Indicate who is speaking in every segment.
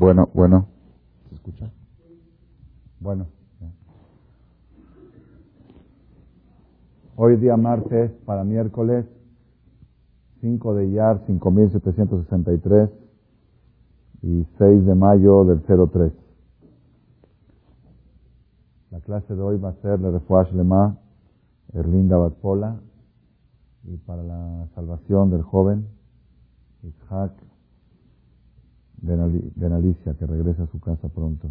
Speaker 1: Bueno, bueno. ¿Se escucha? Bueno. Hoy día martes para miércoles 5 de Iyar 5763 y 6 de mayo del 03. La clase de hoy va a ser de Refuash Lema, Erlinda Batpola y para la salvación del joven Ishak Ben Alicia, que regrese a su casa pronto.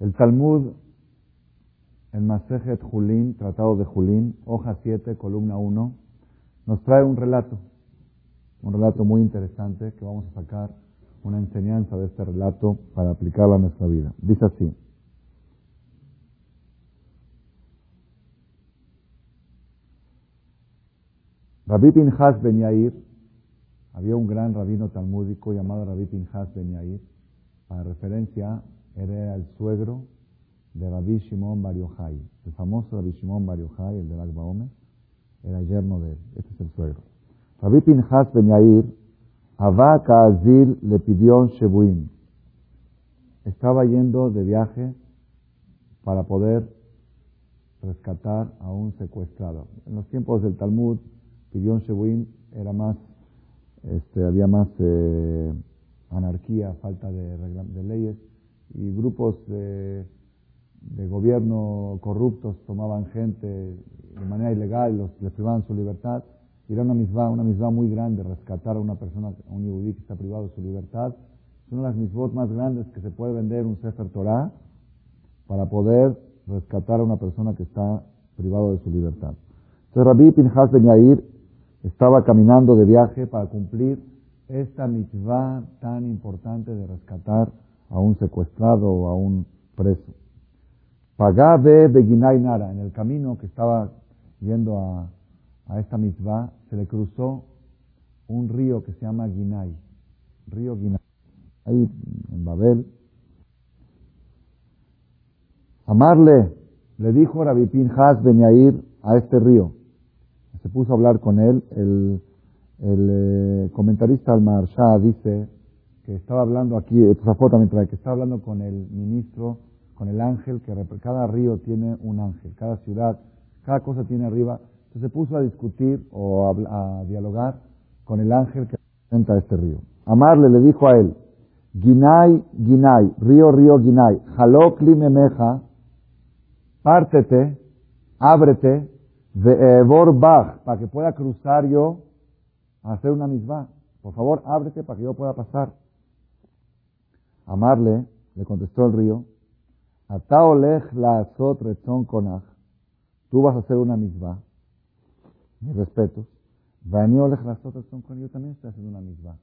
Speaker 1: El Talmud, el Masejet Julín, Tratado de Julín, hoja 7, columna 1, nos trae un relato, un relato muy interesante que vamos a sacar una enseñanza de este relato para aplicarlo a nuestra vida. Dice así. Rabbi Pinhas Ben Yair, había un gran rabino talmúdico llamado Rabbi Pinhas Ben Yair, para referencia era el suegro de Rabbi Shimon Bar Yochai. El famoso Rabbi Shimon Bar Yochai, el de Lag era yerno de él. Este es el suegro. Rabbi Pinhas Ben Yair, Azil le pidió Shebuim. Estaba yendo de viaje para poder rescatar a un secuestrado. En los tiempos del Talmud, Pidión Shebuim era más, este, había más eh, anarquía, falta de, de, leyes y grupos de, de, gobierno corruptos tomaban gente de manera ilegal, los, les privaban su libertad. Y era una misma, una misma muy grande rescatar a una persona, a un yudí que está privado de su libertad. Es una de las misbot más grandes que se puede vender un Sefer Torah para poder rescatar a una persona que está privado de su libertad. Entonces Rabbi Pinhas Ben Yair estaba caminando de viaje para cumplir esta mitzvah tan importante de rescatar a un secuestrado o a un preso. Pagabe Beginay Nara, en el camino que estaba yendo a, esta mitzvah, se le cruzó un río que se llama Ginay, río Ginay, ahí en Babel. Amarle, le dijo Rabbi Pinhas Ben Yair a este río, se puso a hablar con él. El, eh, comentarista Al-Marsha dice que estaba hablando aquí, esta foto también que estaba hablando con el ministro, con el ángel, que cada río tiene un ángel, cada ciudad, cada cosa tiene arriba. Entonces se puso a discutir o a, dialogar con el ángel que representa este río. Amarle le dijo a él, Ginay, Ginay, río, río, Ginay, Jalokli memeja, pártete, ábrete, Bach, para que pueda cruzar yo a hacer una misma. Por favor, ábrete para que yo pueda pasar. Amarle, le contestó el río, Ataolech la azot konach. Tú vas a hacer una misma. Mis respetos. Vaniolech la azot konach. Yo también estoy haciendo una misma.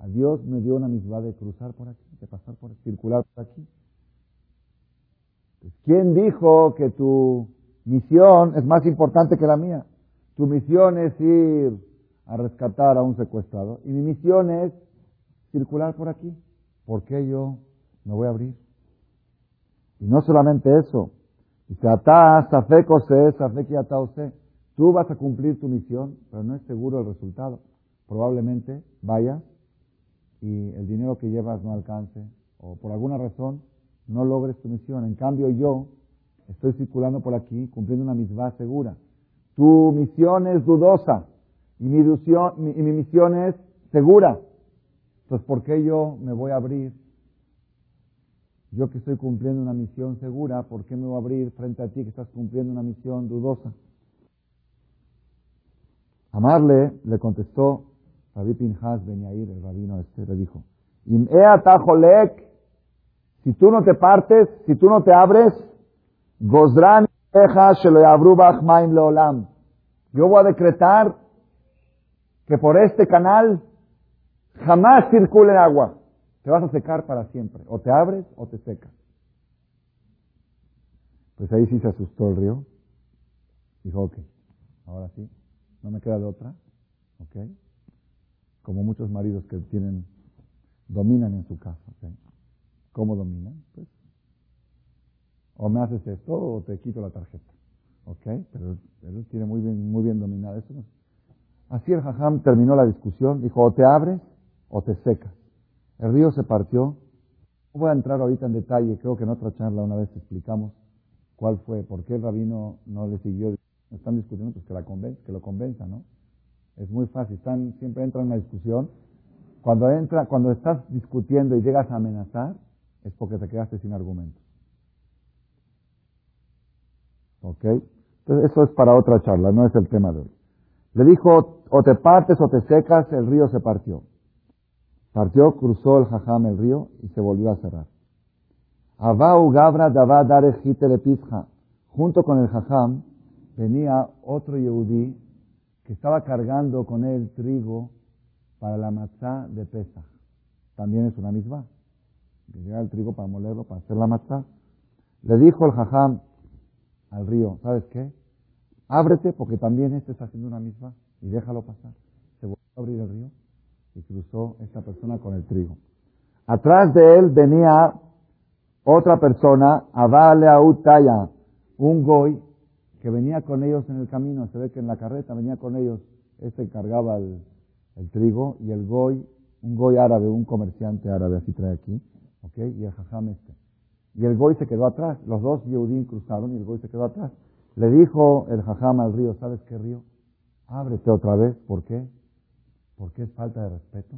Speaker 1: A Dios me dio una misma de cruzar por aquí, de pasar por circular por aquí. ¿Quién dijo que tú misión es más importante que la mía. Tu misión es ir a rescatar a un secuestrado y mi misión es circular por aquí. ¿Por qué yo me voy a abrir? Y no solamente eso. Dice, atá. Tú vas a cumplir tu misión, pero no es seguro el resultado. Probablemente vayas y el dinero que llevas no alcance o por alguna razón no logres tu misión. En cambio yo Estoy circulando por aquí cumpliendo una misma segura. Tu misión es dudosa y mi, misión es segura. Entonces, ¿por qué yo me voy a abrir? Yo que estoy cumpliendo una misión segura, ¿por qué me voy a abrir frente a ti que estás cumpliendo una misión dudosa? Amarle le contestó Rabbi Pinhas Ben Yair, el rabino este, le dijo, si tú no te partes, si tú no te abres, Gozran leolam. Yo voy a decretar que por este canal jamás circule agua. Te vas a secar para siempre. O te abres o te secas. Pues ahí sí se asustó el río. Dijo, ok, ahora sí, no me queda de otra. Ok. Como muchos maridos que tienen, dominan en su casa. Okay. ¿Cómo dominan? Pues o me haces esto o te quito la tarjeta. ¿Ok? Pero él tiene muy bien, muy bien dominado eso. Así el jajam terminó la discusión, dijo, o te abres o te secas. El río se partió. No voy a entrar ahorita en detalle, creo que en otra charla una vez explicamos cuál fue, por qué el rabino no le siguió. Están discutiendo, pues que, la que lo convenza, ¿no? Es muy fácil, están, siempre entran en una discusión. Cuando, entra, cuando estás discutiendo y llegas a amenazar, es porque te quedaste sin argumentos. ¿Ok? Entonces eso es para otra charla, no es el tema de hoy. Le dijo, o te partes o te secas, el río se partió. Partió, cruzó el jajam el río y se volvió a cerrar. Abau Gabra Dava Dare Pisja. Junto con el jajam venía otro yehudí que estaba cargando con él trigo para la matzá de Pesach. También es una misma. Llega el trigo para molerlo, para hacer la matzá. Le dijo el jajam al río, ¿sabes qué? Ábrete porque también este está haciendo una misma y déjalo pasar. Se volvió a abrir el río y cruzó esta persona con el trigo. Atrás de él venía otra persona, Avale Autaya, un goy que venía con ellos en el camino. Se ve que en la carreta venía con ellos. Este cargaba el, trigo y el goy, un goy árabe, un comerciante árabe, así trae aquí, ¿ok? Y el jajam este. Y el goy se quedó atrás. Los dos Yehudim cruzaron y el goy se quedó atrás. Le dijo el jajam al río, ¿sabes qué río? Ábrete otra vez. ¿Por qué? Porque es falta de respeto.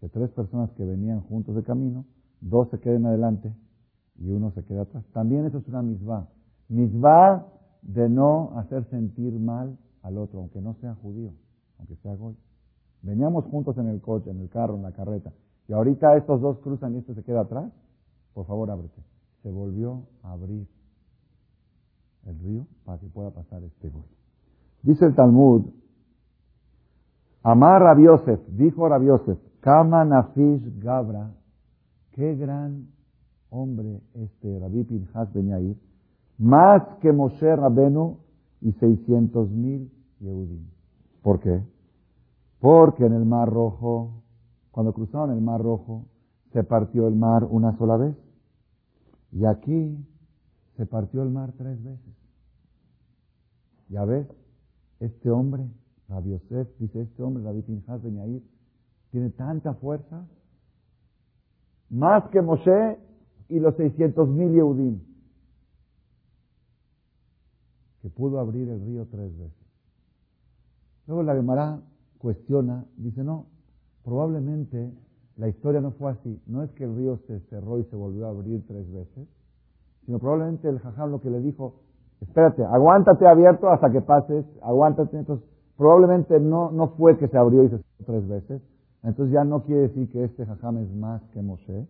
Speaker 1: Que tres personas que venían juntos de camino, dos se queden adelante y uno se queda atrás. También eso es una misma. Misma de no hacer sentir mal al otro, aunque no sea judío, aunque sea goy. Veníamos juntos en el coche, en el carro, en la carreta, y ahorita estos dos cruzan y este se queda atrás. Por favor, ábrete. Se volvió a abrir el río para que pueda pasar este goy. Dice el Talmud, Amar Rabiosef, dijo Rabiosef, Kama Nafish Gabra, qué gran hombre este Rabbi Pinhas Ben Yair, más que Moshe Rabenu y 600 mil Yehudim. ¿Por qué? Porque en el Mar Rojo, cuando cruzaron el Mar Rojo, se partió el mar una sola vez. Y aquí se partió el mar tres veces. Ya ves, este hombre, Rabbi Yosef, dice este hombre, Rabbi Ben Yair, tiene tanta fuerza, más que Moshe y los 600 mil Yehudim que pudo abrir el río tres veces. Luego la Gemara cuestiona, dice, no, probablemente la historia no fue así. No es que el río se cerró y se volvió a abrir tres veces, sino probablemente el jajam lo que le dijo, espérate, aguántate abierto hasta que pases, aguántate. Entonces, probablemente no, no fue que se abrió y se cerró tres veces. Entonces ya no quiere decir que este jajam es más que Moshe.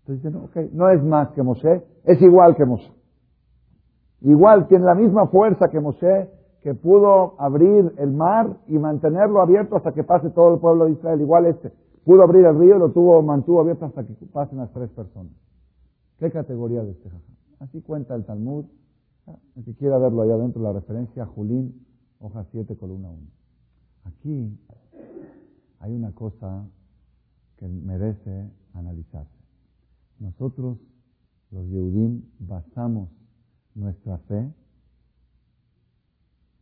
Speaker 1: Entonces dice, no, ok, no es más que Moshe, es igual que Moshe. Igual tiene la misma fuerza que Moshe, que pudo abrir el mar y mantenerlo abierto hasta que pase todo el pueblo de Israel. Igual este pudo abrir el río lo tuvo, mantuvo abierto hasta que pasen las tres personas. ¿Qué categoría de este jajam? Así cuenta el Talmud. El que quiera verlo allá adentro, la referencia Julín, hoja 7, columna 1. Aquí hay una cosa que merece analizarse. Nosotros, los Yehudim, basamos nuestra fe,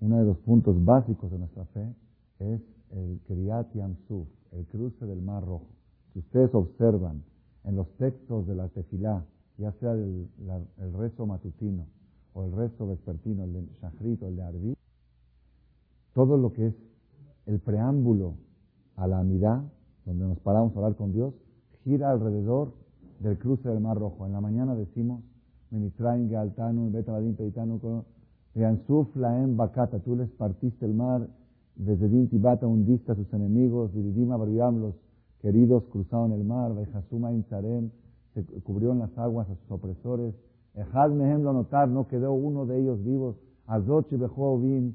Speaker 1: uno de los puntos básicos de nuestra fe es el Kriyat Yamsuf, el cruce del Mar Rojo. Si ustedes observan en los textos de la Tefilá, ya sea el, rezo matutino o el rezo vespertino, el de Shachrit o el de Arbi, todo lo que es el preámbulo a la amidad, donde nos paramos a hablar con Dios, gira alrededor del cruce del Mar Rojo. En la mañana decimos Mimitrain, Galtanu, Betaladim, Peitanu, Yansuf, Laem, Bakata, tú les partiste el mar, desde Tibata hundiste a sus enemigos, Viridima, Barbiam, los queridos cruzaron el mar, Bejasuma, Inzarem, se cubrió en las aguas a sus opresores, Ejad Mehem lo notar, no quedó uno de ellos vivos, Azot y Behovim,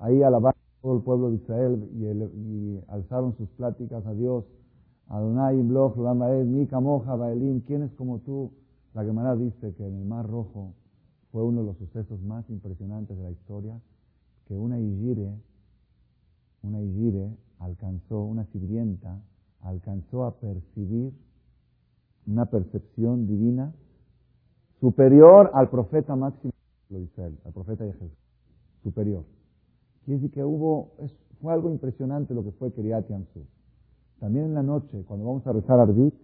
Speaker 1: ahí alabaron todo el pueblo de Israel y, alzaron sus pláticas a Dios, Adonai, Bloch, Lamaed, Mika, Moja, Baelim, ¿quién es como tú? La Gemara dice que en el Mar Rojo fue uno de los sucesos más impresionantes de la historia, que una Igire, una Igire alcanzó, una sirvienta, alcanzó a percibir una percepción divina superior al profeta máximo de Israel, al profeta de Jesús, superior. Quiere decir que hubo, Fue algo impresionante lo que fue Kiryat Yamsuf. También en la noche, cuando vamos a rezar Arbit,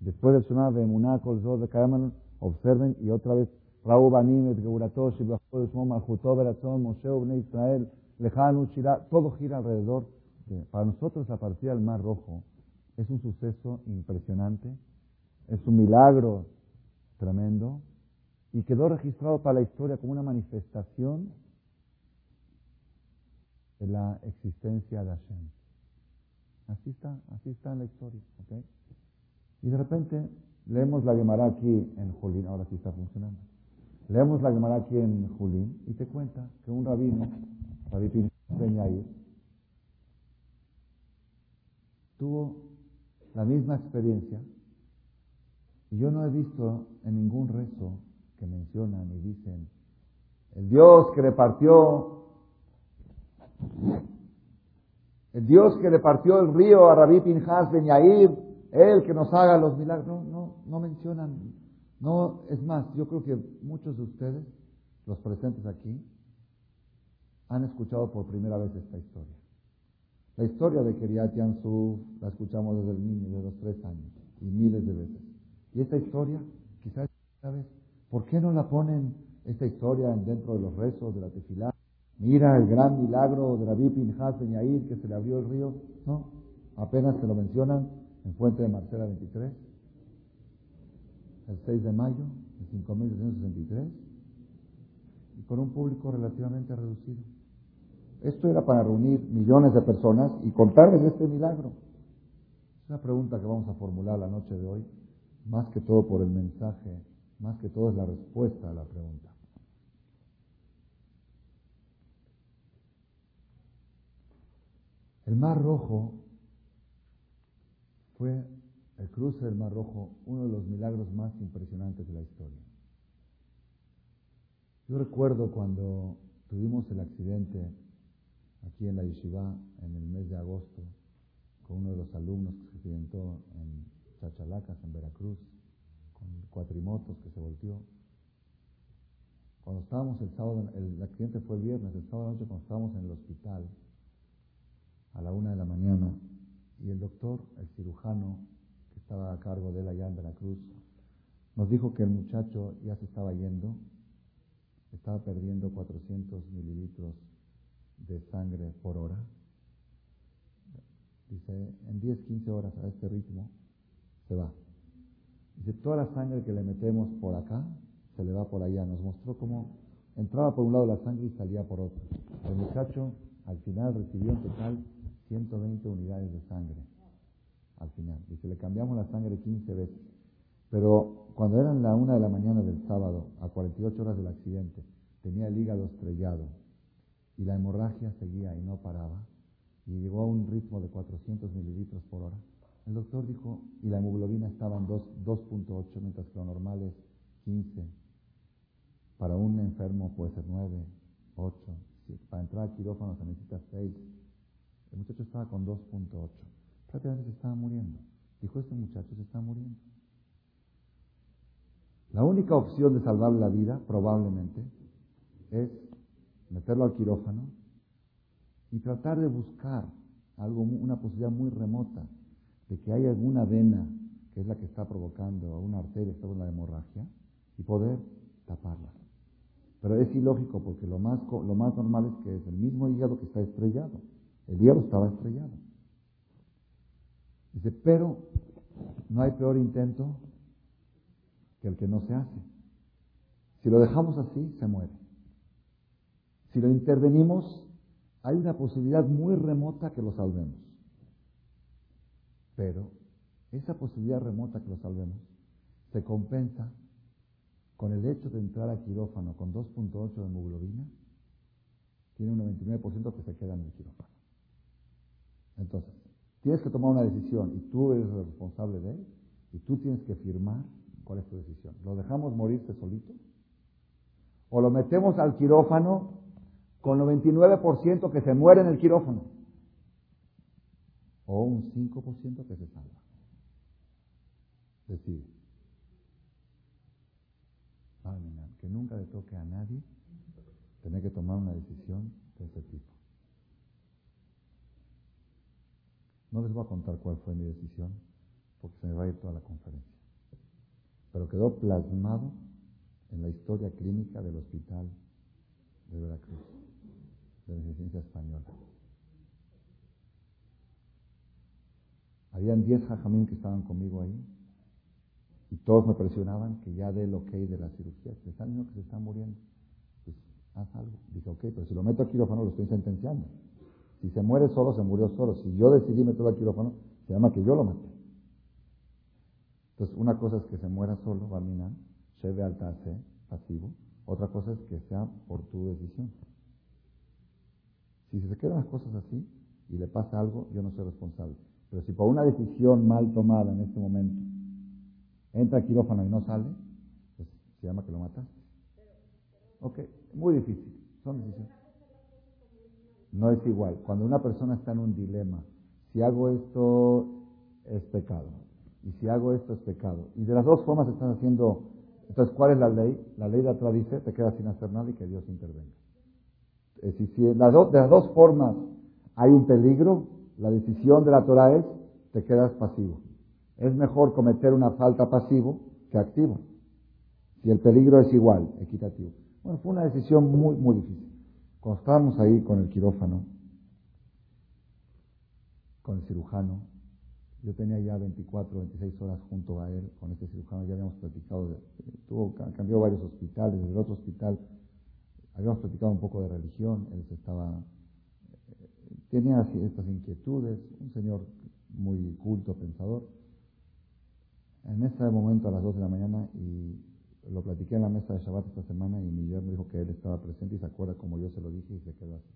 Speaker 1: después del Shema de Emuná, Kolzor, de Kayamanon, observen y otra vez, Raúl Banim, Geuratosh, Moshe, Israel, Lejanu, Shirah, todo gira alrededor. para nosotros, la partida del Mar Rojo es un suceso impresionante, es un milagro tremendo y quedó registrado para la historia como una manifestación de la existencia de Hashem. Así está, así está en la historia. ¿okay? Y de repente leemos la Gemara aquí en Julín, ahora sí está funcionando. Leemos la Gemara aquí en Julín y te cuenta que un rabino, Rabí Peñair, tuvo la misma experiencia y yo no he visto en ningún rezo que mencionan y dicen, el Dios que repartió el Dios que le partió el río a Rabí Pinjas Ben Yair, Él que nos haga los milagros. No, no, no mencionan. No, es más, yo creo que muchos de ustedes, los presentes aquí, han escuchado por primera vez esta historia. La historia de Keriat Yansuf la escuchamos desde el niño, de los tres años, y miles de veces. Y esta historia, quizás, ¿sabes? ¿Por qué no la ponen esta historia dentro de los rezos, de la tefilá? Mira el gran milagro de Rabí Pinjas en Yair, que se le abrió el río. No, apenas se lo mencionan en Fuente de Marcela 23, el 6 de mayo de 5663, y con un público relativamente reducido. Esto era para reunir millones de personas y contarles este milagro. Es una pregunta que vamos a formular la noche de hoy, más que todo por el mensaje, más que todo es la respuesta a la pregunta. El Mar Rojo fue el cruce del Mar Rojo, uno de los milagros más impresionantes de la historia. Yo recuerdo cuando tuvimos el accidente aquí en la Yeshiva en el mes de agosto con uno de los alumnos que se accidentó en Chachalacas, en Veracruz, con cuatrimotos que se volteó. Cuando estábamos el sábado, el accidente fue el viernes, el sábado noche cuando estábamos en el hospital, a la una de la mañana y el doctor, el cirujano que estaba a cargo de él allá en Veracruz, nos dijo que el muchacho ya se estaba yendo, estaba perdiendo 400 mililitros de sangre por hora. Dice, en 10, 15 horas a este ritmo se va. Dice, toda la sangre que le metemos por acá se le va por allá. Nos mostró cómo entraba por un lado la sangre y salía por otro. El muchacho al final recibió en total 120 unidades de sangre al final. Dice, le cambiamos la sangre 15 veces. Pero cuando eran la una de la mañana del sábado, a 48 horas del accidente, tenía el hígado estrellado y la hemorragia seguía y no paraba y llegó a un ritmo de 400 mililitros por hora. El doctor dijo, y la hemoglobina estaba en 2.8, mientras que lo normal es 15. Para un enfermo puede ser 9, 8. Para entrar al quirófano se necesita 6. El muchacho estaba con 2.8. Prácticamente se estaba muriendo. Dijo, este muchacho se está muriendo. La única opción de salvarle la vida, probablemente, es meterlo al quirófano y tratar de buscar algo, una posibilidad muy remota de que haya alguna vena que es la que está provocando, una arteria está en la hemorragia, y poder taparla. Pero es ilógico porque lo más, lo más normal es que es el mismo hígado que está estrellado. El hígado estaba estrellado. Dice, pero no hay peor intento que el que no se hace. Si lo dejamos así, se muere. Si lo intervenimos, hay una posibilidad muy remota que lo salvemos. Pero esa posibilidad remota que lo salvemos se compensa con el hecho de entrar a quirófano con 2.8 de hemoglobina, tiene un 99% que se queda en el quirófano. Entonces, tienes que tomar una decisión y tú eres el responsable de él y tú tienes que firmar cuál es tu decisión. ¿Lo dejamos morirse solito? ¿O lo metemos al quirófano con 99% que se muere en el quirófano? ¿O un 5% que se salva? Decide. que nunca le toque a nadie tener que tomar una decisión de ese tipo. No les voy a contar cuál fue mi decisión, porque se me va a ir toda la conferencia. Pero quedó plasmado en la historia clínica del hospital de Veracruz, de la ciencia española. Habían 10 jajamín que estaban conmigo ahí y todos me presionaban que ya dé el ok de la cirugía. Se diciendo que se está muriendo. Pues haz algo. Dije, ok, pero si lo meto a quirófano lo estoy sentenciando. Si se muere solo, se murió solo. Si yo decidí meterlo a quirófano, se llama que yo lo maté. Entonces, una cosa es que se muera solo, Barminan, ve alta C, pasivo. Otra cosa es que sea por tu decisión. Si se quedan las cosas así y le pasa algo, yo no soy responsable. Pero si por una decisión mal tomada en este momento entra quirófano y no sale, pues se llama que lo mataste. Ok, muy difícil. Son decisiones. No es igual. Cuando una persona está en un dilema, si hago esto es pecado, y si hago esto es pecado. Y de las dos formas están haciendo. Entonces, ¿cuál es la ley? La ley de atrás dice, te quedas sin hacer nada y que Dios intervenga. Si de las dos formas hay un peligro, la decisión de la Torah es, te quedas pasivo. Es mejor cometer una falta pasivo que activo. Si el peligro es igual, equitativo. Bueno, fue una decisión muy, muy difícil. Cuando estábamos ahí con el quirófano, con el cirujano, yo tenía ya 24, 26 horas junto a él, con este cirujano, ya habíamos platicado, tuvo, cambió varios hospitales, desde el otro hospital habíamos platicado un poco de religión, él estaba, eh, tenía estas inquietudes, un señor muy culto, pensador. En ese momento, a las 2 de la mañana, y lo platiqué en la mesa de Shabbat esta semana, y Miguel me dijo que él estaba presente y se acuerda como yo se lo dije y se quedó así.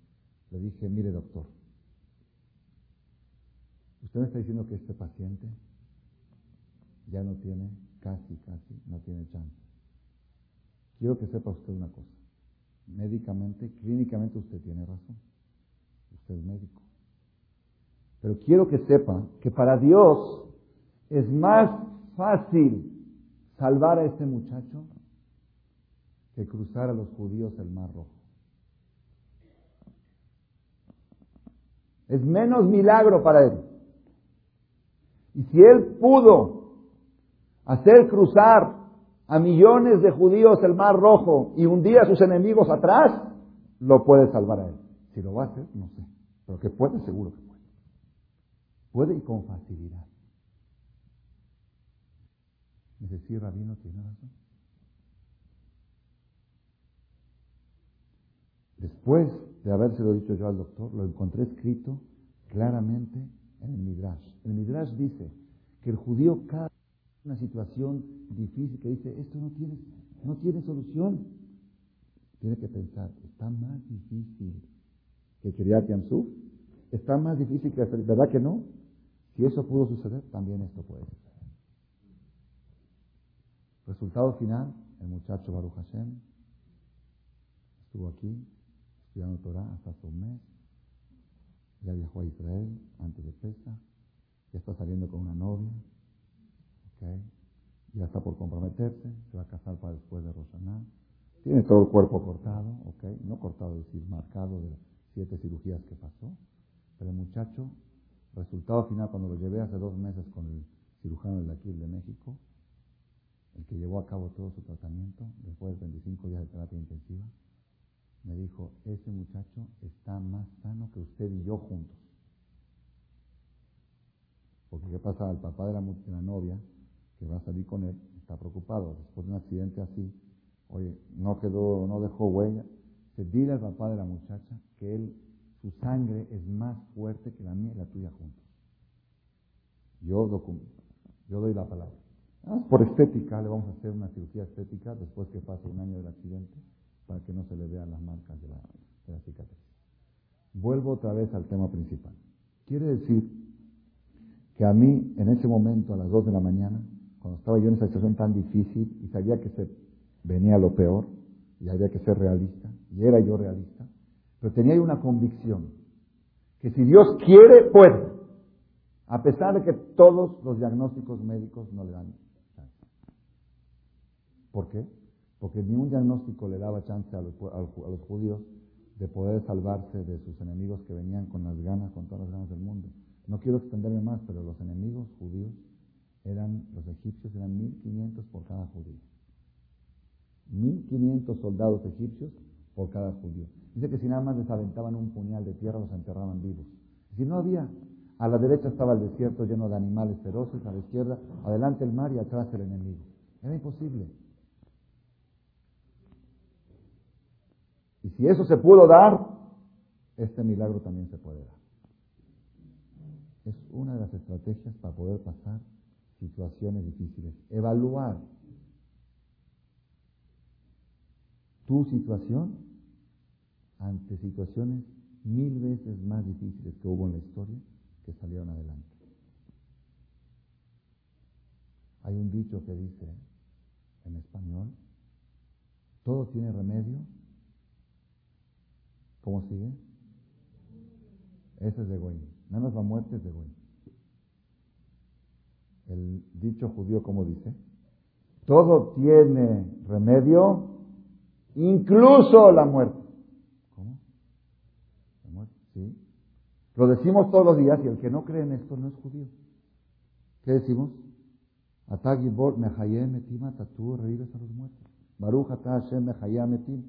Speaker 1: Le dije, mire doctor, Usted me está diciendo que este paciente ya no tiene, casi, casi, no tiene chance. Quiero que sepa usted una cosa. Médicamente, clínicamente usted tiene razón. Usted es médico. Pero quiero que sepa que para Dios es más fácil salvar a este muchacho que cruzar a los judíos el Mar Rojo. Es menos milagro para él. Y si él pudo hacer cruzar a millones de judíos el Mar Rojo y hundir a sus enemigos atrás, lo puede salvar a él. Si lo va a hacer, no sé. Pero que puede, seguro que puede. Puede y con facilidad. ¿Me decir, Rabino, tiene razón? Después de habérselo dicho yo al doctor, lo encontré escrito claramente en el Midrash. El Midrash dice que el judío cada una situación difícil que dice, esto no tiene, no tiene solución. Tiene que pensar, está más difícil que Kiryat Yamsuf, está más difícil que ¿verdad que no? Si eso pudo suceder, también esto puede suceder. Resultado final, el muchacho Baruch Hashem estuvo aquí estudiando Torah hasta hace un mes, ya viajó a Israel antes de Pesach, ya está saliendo con una novia, ya está por comprometerse, se va a casar para después de Roshaná, tiene todo el cuerpo cortado, no cortado, es decir, marcado de siete cirugías que pasó, pero el muchacho, resultado final, cuando lo llevé hace dos meses con el cirujano del aquí de México, el que llevó a cabo todo su tratamiento, después de 25 días de terapia intensiva, me dijo, ese muchacho está más sano que usted y yo juntos. Porque ¿qué pasa? El papá de la, novia, que va a salir con él, está preocupado. Después de un accidente así, oye, no quedó, no dejó huella. Se dile al papá de la muchacha que él, su sangre es más fuerte que la mía y la tuya juntos. Yo, yo doy la palabra. Por estética, le vamos a hacer una cirugía estética después que pase un año del accidente para que no se le vean las marcas de la, de la cicatriz. Vuelvo otra vez al tema principal. Quiere decir que a mí, en ese momento, a las 2 de la mañana, cuando estaba yo en esa situación tan difícil y sabía que se venía lo peor, y había que ser realista, y era yo realista, pero tenía una convicción, que si Dios quiere, puede, a pesar de que todos los diagnósticos médicos no le dan chance. ¿Por qué? porque ni un diagnóstico le daba chance a los, judíos de poder salvarse de sus enemigos que venían con las ganas, con todas las ganas del mundo. No quiero extenderme más, pero los enemigos judíos eran, los egipcios eran 1500 por cada judío. 1500 soldados egipcios por cada judío. Dice que si nada más les aventaban un puñal de tierra, los enterraban vivos. Si no había, a la derecha estaba el desierto lleno de animales feroces, a la izquierda, adelante el mar y atrás el enemigo. Era imposible. Y si eso se pudo dar, este milagro también se puede dar. Es una de las estrategias para poder pasar situaciones difíciles. Evaluar tu situación ante situaciones mil veces más difíciles que hubo en la historia que salieron adelante. Hay un dicho que dice en español, todo tiene remedio. ¿Cómo sigue? Ese es de Goy. Menos la muerte es de Goy. El dicho judío, ¿cómo dice? Todo tiene remedio, incluso la muerte. ¿Cómo? La muerte, sí. Lo decimos todos los días y el que no cree en esto no es judío. ¿Qué decimos? Atagibor mehayem etim tú revives a los muertos. Baruch Hashem mehayem etim.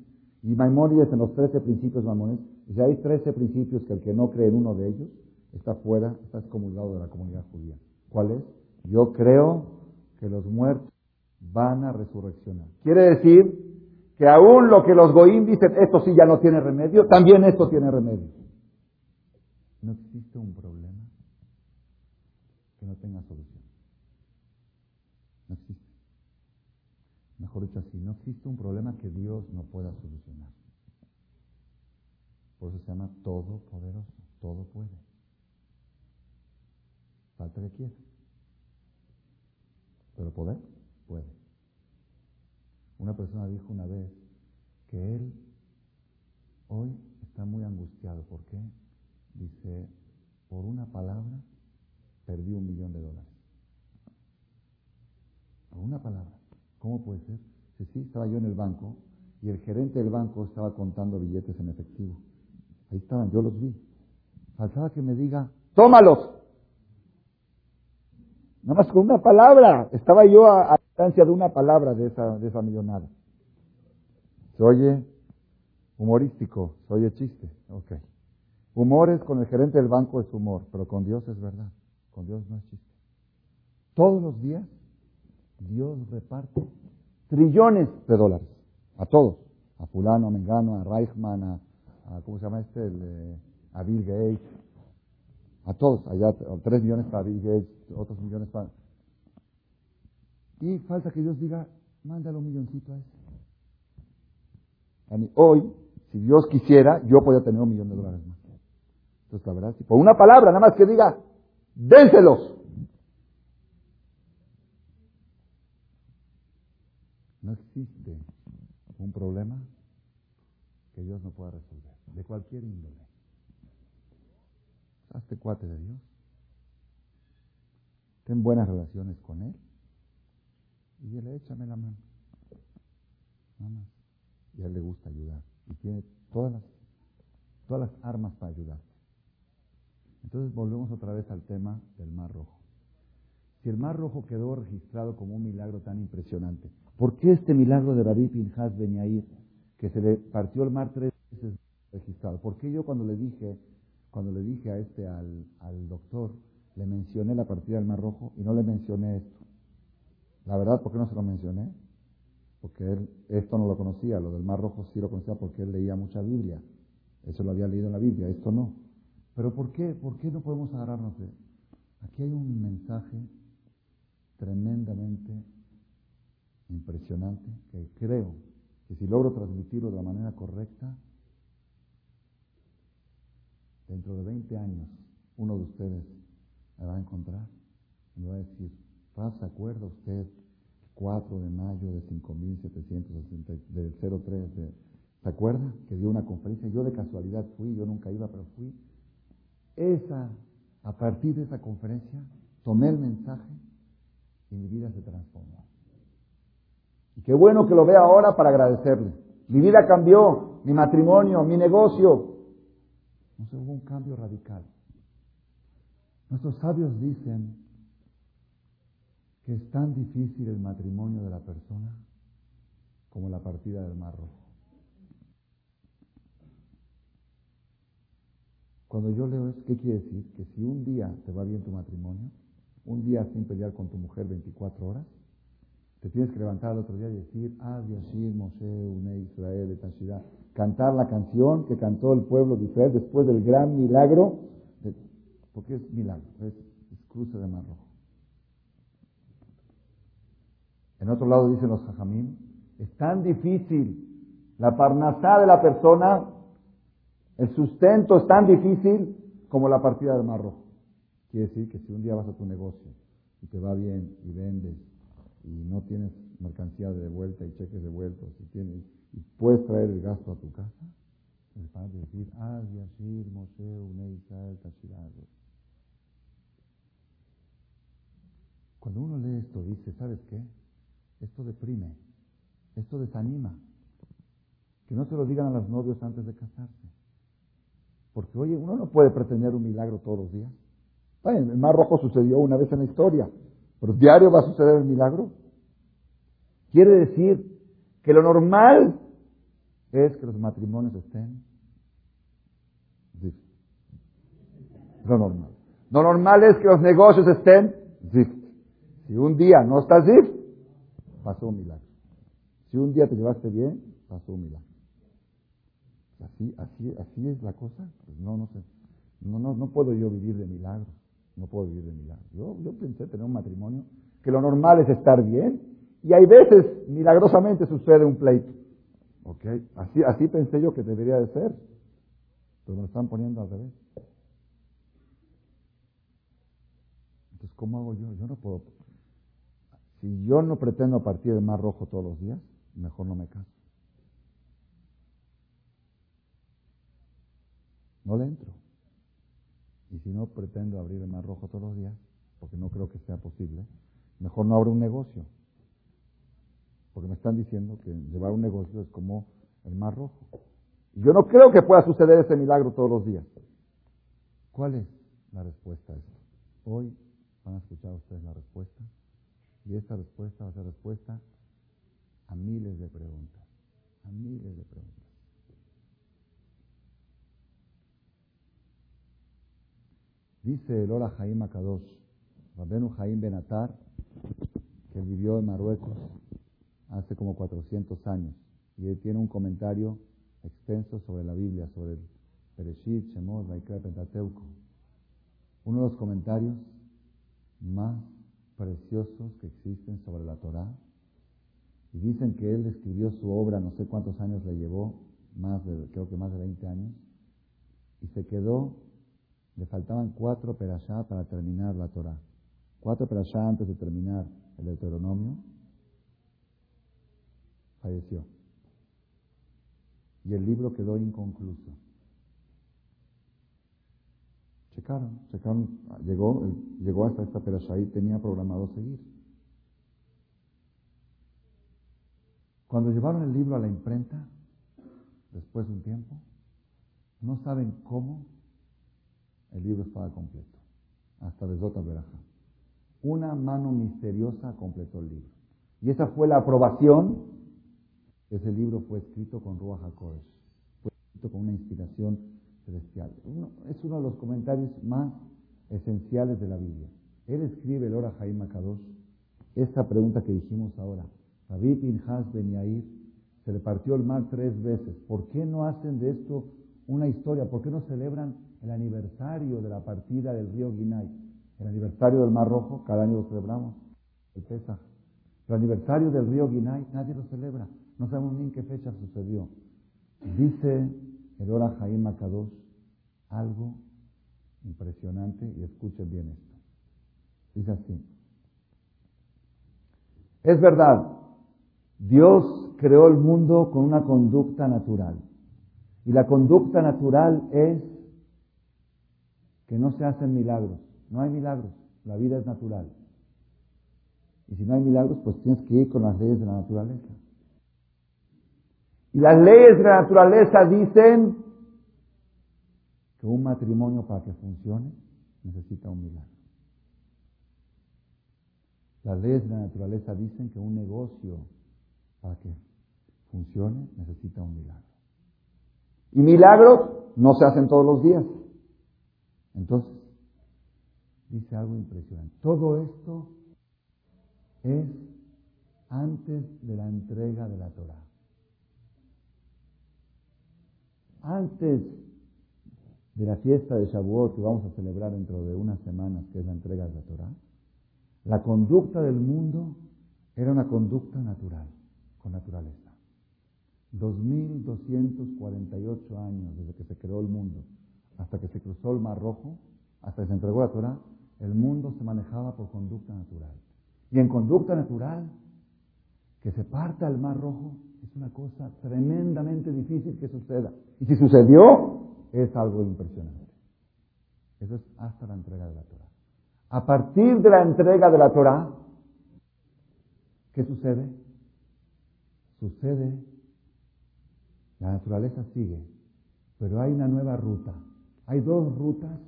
Speaker 1: Y Maimónides en los trece principios Maimónides, si hay trece principios que el que no cree en uno de ellos está fuera, está excomulgado de la comunidad judía. ¿Cuál es? Yo creo que los muertos van a resurreccionar. Quiere decir que aún lo que los goín dicen, esto sí ya no tiene remedio, también esto tiene remedio. No existe un problema que no tenga solución. No existe. Mejor dicho así, no existe un problema que Dios no pueda solucionar. Por eso se llama todopoderoso, todo puede. Falta que quiera. Pero poder, puede. Una persona dijo una vez que él hoy está muy angustiado. ¿Por qué? Dice, por una palabra perdí un millón de dólares. Por una palabra. ¿Cómo puede ser? Si sí, estaba yo en el banco y el gerente del banco estaba contando billetes en efectivo. Ahí estaban, yo los vi. Faltaba que me diga, tómalos. Nada más con una palabra. Estaba yo a, distancia de una palabra de esa, de esa millonada. Se oye humorístico, se oye chiste. Ok. Humor con el gerente del banco es humor, pero con Dios es verdad. Con Dios no es chiste. Todos los días Dios reparte trillones de dólares a todos. A fulano, a Mengano, a Reichman, a, ¿cómo se llama este? A Bill Gates. A todos. Allá tres millones para Bill Gates, otros millones para... Y falta que Dios diga, mándale un milloncito a ese. A mí, hoy, si Dios quisiera, yo podría tener un millón de dólares más. Entonces, la verdad, si por una palabra, nada más que diga, dénselos. No existe un problema que Dios no pueda resolver, de cualquier índole. Hazte cuate de Dios. Ten buenas relaciones con Él. Y Él échame la mano. Nada más. Y a Él le gusta ayudar. Y tiene todas las, todas las armas para ayudar. Entonces volvemos otra vez al tema del Mar Rojo. Si el Mar Rojo quedó registrado como un milagro tan impresionante, ¿por qué este milagro de Rabbi Pinhas Ben Yair, que se le partió el mar tres veces registrado? ¿Por qué yo cuando le dije, cuando le dije a este, al, al doctor, le mencioné la partida del Mar Rojo y no le mencioné esto? La verdad, ¿por qué no se lo mencioné? Porque él esto no lo conocía, lo del Mar Rojo sí lo conocía porque él leía mucha Biblia. Eso lo había leído en la Biblia, esto no. Pero ¿por qué? ¿Por qué no podemos agarrarnos de Aquí hay un mensaje tremendamente impresionante que creo que si logro transmitirlo de la manera correcta, dentro de 20 años uno de ustedes me va a encontrar y me va a decir, Paz, ¿se acuerda usted 4 de mayo de 5.760, del 03, ¿se acuerda? Que dio una conferencia, yo de casualidad fui, yo nunca iba, pero fui. Esa, a partir de esa conferencia, tomé el mensaje y mi vida se transformó. Y qué bueno que lo vea ahora para agradecerle. Mi vida cambió, mi matrimonio, mi negocio. Hubo un cambio radical. Nuestros sabios dicen que es tan difícil el matrimonio de la persona como la partida del mar rojo. Cuando yo leo eso, ¿qué quiere decir? Que si un día te va bien tu matrimonio, un día sin pelear con tu mujer 24 horas, te tienes que levantar al otro día y decir, Ah, Yashir, Moshe, Une Israel, Tashirah. Cantar la canción que cantó el pueblo de Israel después del gran milagro, porque es milagro, es, cruce de mar rojo. En otro lado dicen los jajamín, es tan difícil la parnasá de la persona, el sustento es tan difícil como la partida del mar. Quiere decir que si un día vas a tu negocio y te va bien y vendes y no tienes mercancía de vuelta y cheques de vuelta, si tienes, y puedes traer el gasto a tu casa, el padre decir, ah, Yashir, Moshe, Israel, Cuando uno lee esto, dice, ¿sabes qué? Esto deprime, esto desanima. Que no se lo digan a los novios antes de casarse. Porque, oye, uno no puede pretender un milagro todos los días. el Mar Rojo sucedió una vez en la historia, pero diario va a suceder el milagro. Quiere decir que lo normal es que los matrimonios estén. Lo normal. Lo normal es que los negocios estén. Si un día no estás zif, pasó un milagro. Si un día te llevaste bien, pasó un milagro. Así, así, así es la cosa. Pues no, no sé. No, no, no puedo yo vivir de milagros. No puedo vivir de milagros. Yo, yo pensé tener un matrimonio que lo normal es estar bien y hay veces milagrosamente sucede un pleito. ¿Ok? Así, así pensé yo que debería de ser. Pero me lo están poniendo al revés. Entonces, ¿cómo hago yo? Yo no puedo si yo no pretendo partir del mar rojo todos los días, mejor no me caso. No le entro. Y si no pretendo abrir el mar rojo todos los días, porque no creo que sea posible, mejor no abro un negocio. Porque me están diciendo que llevar un negocio es como el mar rojo. Y yo no creo que pueda suceder ese milagro todos los días. ¿Cuál es la respuesta a esto? Hoy van a escuchar ustedes la respuesta. Y esta respuesta va a ser respuesta a miles de preguntas, a miles de preguntas. Dice el Ora Jaim Akadosh, Rabenu Jaim Benatar, que vivió en Marruecos hace como 400 años, y él tiene un comentario extenso sobre la Biblia, sobre el Pereshit, Shemot, Vaikra, Pentateuco. Uno de los comentarios más preciosos que existen sobre la Torá. Y dicen que él escribió su obra, no sé cuántos años le llevó, más de, creo que más de 20 años, y se quedó, le faltaban cuatro perashá para terminar la Torá. Cuatro perashá antes de terminar el Deuteronomio, falleció. Y el libro quedó inconcluso. Checaron, checaron, llegó, hasta esta perasha y tenía programado seguir. Cuando llevaron el libro a la imprenta, después de un tiempo, no saben cómo el libro estaba completo. Hasta Besota Beraja. Una mano misteriosa completó el libro. Y esa fue la aprobación. Ese libro fue escrito con Ruach HaKodesh. Fue escrito con una inspiración celestial. es uno de los comentarios más esenciales de la Biblia. Él escribe el Ora Jaim Akadosh esta pregunta que dijimos ahora. Rabbi Pinhas Ben Yair se le partió el mar tres veces. ¿Por qué no hacen de esto una historia? ¿Por qué no celebran el aniversario de la partida del río Guinay? El aniversario del Mar Rojo, cada año lo celebramos, el Pesach. El aniversario del río Guinay, nadie lo celebra. No sabemos ni en qué fecha sucedió. Dice el Ora Jaim Akadosh, algo impresionante, y escuchen bien esto. Dice así. Es verdad, Dios creó el mundo con una conducta natural. Y la conducta natural es que no se hacen milagros. No hay milagros. La vida es natural. Y si no hay milagros, pues tienes que ir con las leyes de la naturaleza. Y las leyes de la naturaleza dicen que un matrimonio para que funcione necesita un milagro. Las leyes de la naturaleza dicen que un negocio, para que funcione, necesita un milagro. Y milagros no se hacen todos los días. Entonces, dice algo impresionante. Todo esto es antes de la entrega de la Torah. Antes de la fiesta de Shavuot que vamos a celebrar dentro de unas semanas, que es la entrega de la Torah, la conducta del mundo era una conducta natural, con naturaleza. 2.248 años desde que se creó el mundo hasta que se cruzó el Mar Rojo, hasta que se entregó la Torah, el mundo se manejaba por conducta natural. Y en conducta natural, que se parta el Mar Rojo es una cosa tremendamente difícil que suceda. Y si sucedió, es algo impresionante. Eso es hasta la entrega de la Torah. A partir de la entrega de la Torah, ¿qué sucede? Sucede, la naturaleza sigue, pero hay una nueva ruta. Hay dos rutas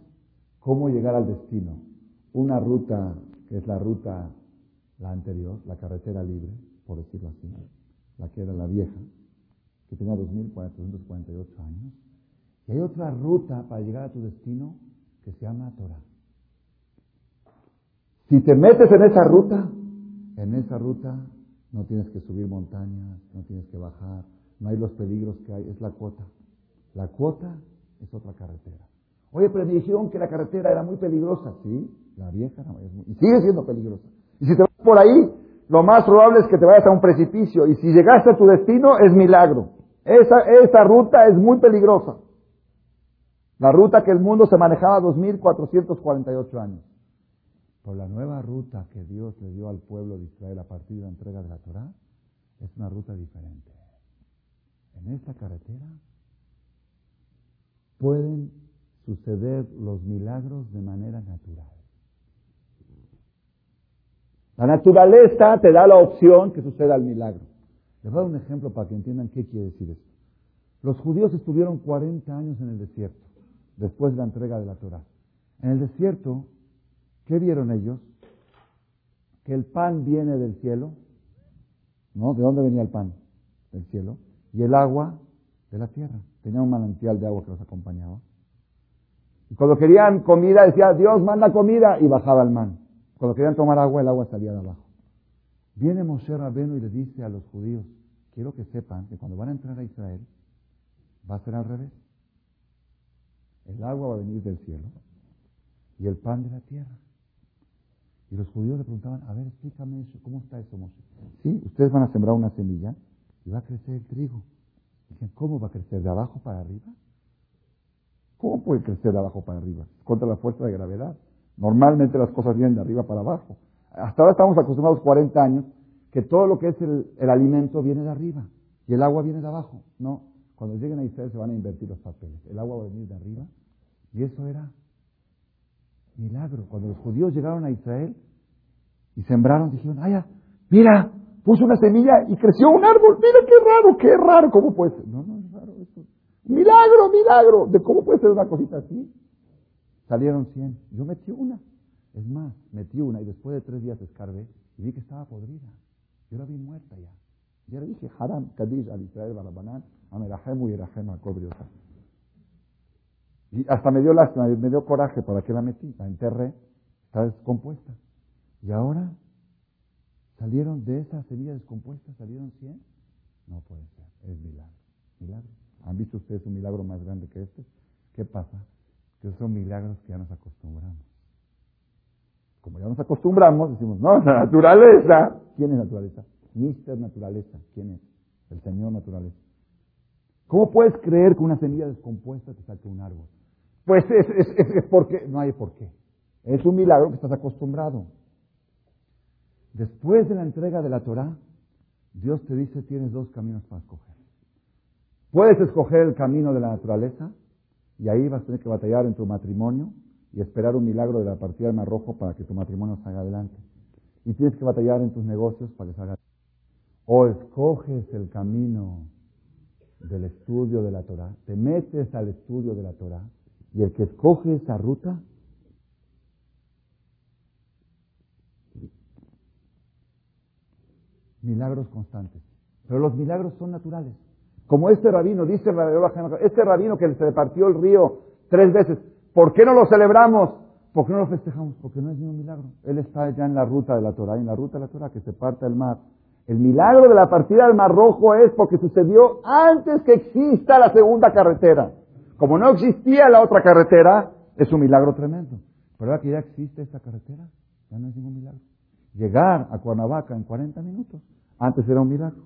Speaker 1: cómo llegar al destino. Una ruta que es la ruta, la anterior, la carretera libre, por decirlo así, la que era la vieja, que tenía 2.448 años. Y hay otra ruta para llegar a tu destino que se llama Torah. Si te metes en esa ruta, en esa ruta no tienes que subir montañas, no tienes que bajar, no hay los peligros que hay, es la cuota. La cuota es otra carretera. Oye, pero dijeron que la carretera era muy peligrosa. Sí, la vieja no, muy, y sigue siendo peligrosa. Y si te vas por ahí, lo más probable es que te vayas a un precipicio. Y si llegaste a tu destino, es milagro. Esa, esa ruta es muy peligrosa. La ruta que el mundo se manejaba 2.448 años. Por la nueva ruta que Dios le dio al pueblo de Israel a partir de la entrega de la Torah, es una ruta diferente. En esta carretera pueden suceder los milagros de manera natural. La naturaleza te da la opción que suceda el milagro. Les voy a dar un ejemplo para que entiendan qué quiere decir esto. Los judíos estuvieron 40 años en el desierto, después de la entrega de la Torah. En el desierto ¿Qué vieron ellos? Que el pan viene del cielo, ¿no? ¿De dónde venía el pan? Del cielo. Y el agua de la tierra. Tenía un manantial de agua que los acompañaba. Y cuando querían comida, decía, Dios manda comida, y bajaba el man. Cuando querían tomar agua, el agua salía de abajo. Viene Moshe Rabenu y le dice a los judíos, quiero que sepan que cuando van a entrar a Israel, va a ser al revés. El agua va a venir del cielo y el pan de la tierra. Y los judíos le preguntaban, a ver, explícame eso, ¿cómo está eso, Moshe? Sí, ustedes van a sembrar una semilla y va a crecer el trigo. Dicen, ¿cómo va a crecer? ¿De abajo para arriba? ¿Cómo puede crecer de abajo para arriba? Contra la fuerza de gravedad. Normalmente las cosas vienen de arriba para abajo. Hasta ahora estamos acostumbrados 40 años que todo lo que es el, el alimento viene de arriba y el agua viene de abajo. No, cuando lleguen a Israel se van a invertir los papeles. El agua va a venir de arriba y eso era milagro. Cuando los judíos llegaron a Israel y sembraron, dijeron, ay, mira, puso una semilla y creció un árbol. Mira qué raro, qué raro, ¿cómo puede ser? No, no es raro eso. Milagro, milagro. ¿De cómo puede ser una cosita así? Salieron 100. Yo metí una. Es más, metí una y después de tres días escarbé y vi que estaba podrida. Yo la vi muerta ya. Ya le dije, Haram, Kadish, al Israel, Barabanán, Amerahemu y Kobriosa. Y hasta me dio lástima, me dio coraje para que la metí, la enterré, está descompuesta. Y ahora salieron de esa semilla descompuesta, salieron 100. No puede ser, es milagro. Milagro. ¿Han visto ustedes un milagro más grande que este? ¿Qué pasa? Que son milagros que ya nos acostumbramos. Como ya nos acostumbramos, decimos, no, la naturaleza. ¿Quién es naturaleza? Mister Naturaleza. ¿Quién es? El Señor Naturaleza. ¿Cómo puedes creer que una semilla descompuesta te saque un árbol? Pues es, es, porque, no hay por qué. Es un milagro que estás acostumbrado. Después de la entrega de la Torah, Dios te dice tienes dos caminos para escoger. Puedes escoger el camino de la naturaleza y ahí vas a tener que batallar en tu matrimonio y esperar un milagro de la partida del Mar Rojo para que tu matrimonio salga adelante. Y tienes que batallar en tus negocios para que salga O escoges el camino del estudio de la Torah, te metes al estudio de la Torah y el que escoge esa ruta milagros constantes. Pero los milagros son naturales. Como este rabino, dice este rabino que se partió el río tres veces, ¿por qué no lo celebramos? ¿Por qué no lo festejamos? Porque no es ningún milagro. Él está ya en la ruta de la Torah, en la ruta de la Torah que se parte el mar. El milagro de la partida del Mar Rojo es porque sucedió antes que exista la segunda carretera. Como no existía la otra carretera, es un milagro tremendo. Pero ahora que ya existe esta carretera, ya no es ningún milagro. Llegar a Cuernavaca en 40 minutos, antes era un milagro.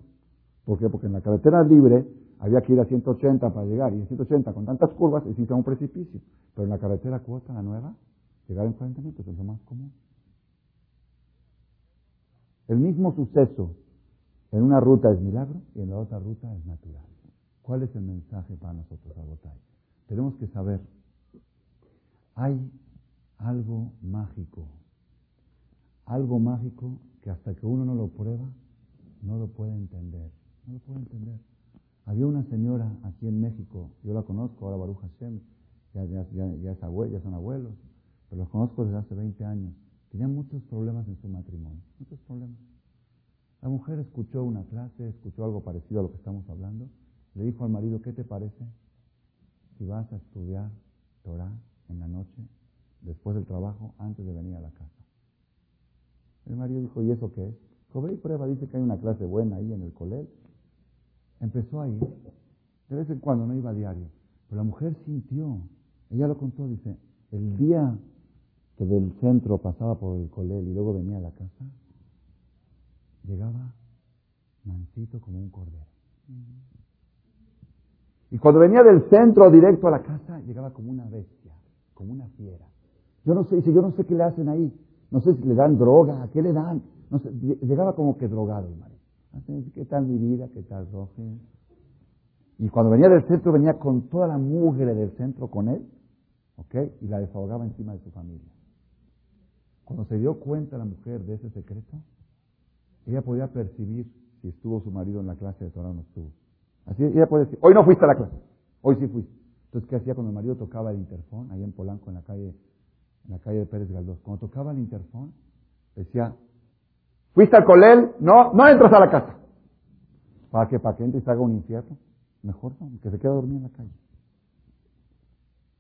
Speaker 1: ¿Por qué? Porque en la carretera libre había que ir a 180 para llegar, y en 180 con tantas curvas existe un precipicio. Pero en la carretera cuota, la nueva, llegar en 40 minutos es lo más común. El mismo suceso en una ruta es milagro y en la otra ruta es natural. ¿Cuál es el mensaje para nosotros, Agotay? Tenemos que saber, hay algo mágico, algo mágico que hasta que uno no lo prueba, no lo puede entender, no lo puede entender. Había una señora aquí en México, yo la conozco, ahora Baruch Hashem, ya, ya, ya, es abuelo, ya son abuelos, pero los conozco desde hace 20 años. Tenían muchos problemas en su matrimonio, muchos problemas. La mujer escuchó una clase, escuchó algo parecido a lo que estamos hablando, le dijo al marido, ¿qué te parece si vas a estudiar Torah en la noche, después del trabajo, antes de venir a la casa? El marido dijo, ¿y eso qué es? Cobré y prueba, dice que hay una clase buena ahí en el colegio. Empezó a ir, de vez en cuando, no iba a diario, pero la mujer sintió, ella lo contó, dice, el día que del centro pasaba por el colegio y luego venía a la casa, llegaba mansito como un cordero. Y cuando venía del centro directo a la casa, llegaba como una bestia, como una fiera. Yo no sé, dice, yo no sé qué le hacen ahí. No sé si le dan droga, ¿qué le dan? No sé, llegaba como que drogado el marido. ¿Qué tal mi vida? ¿Qué tal Roge? Y cuando venía del centro, venía con toda la mugre del centro con él, ¿ok? Y la desahogaba encima de su familia. Cuando se dio cuenta la mujer de ese secreto, ella podía percibir si estuvo su marido en la clase de Torah o no estuvo. Así ella puede decir, hoy no fuiste a la clase, hoy sí fuiste. Entonces, ¿qué hacía cuando el marido tocaba el interfón, ahí en Polanco, en la calle, en la calle de Pérez Galdós? Cuando tocaba el interfón, decía, ¿fuiste al colel? No, no entras a la casa. ¿Para que ¿Para que entre y haga un infierno? Mejor no, que se quede dormido en la calle.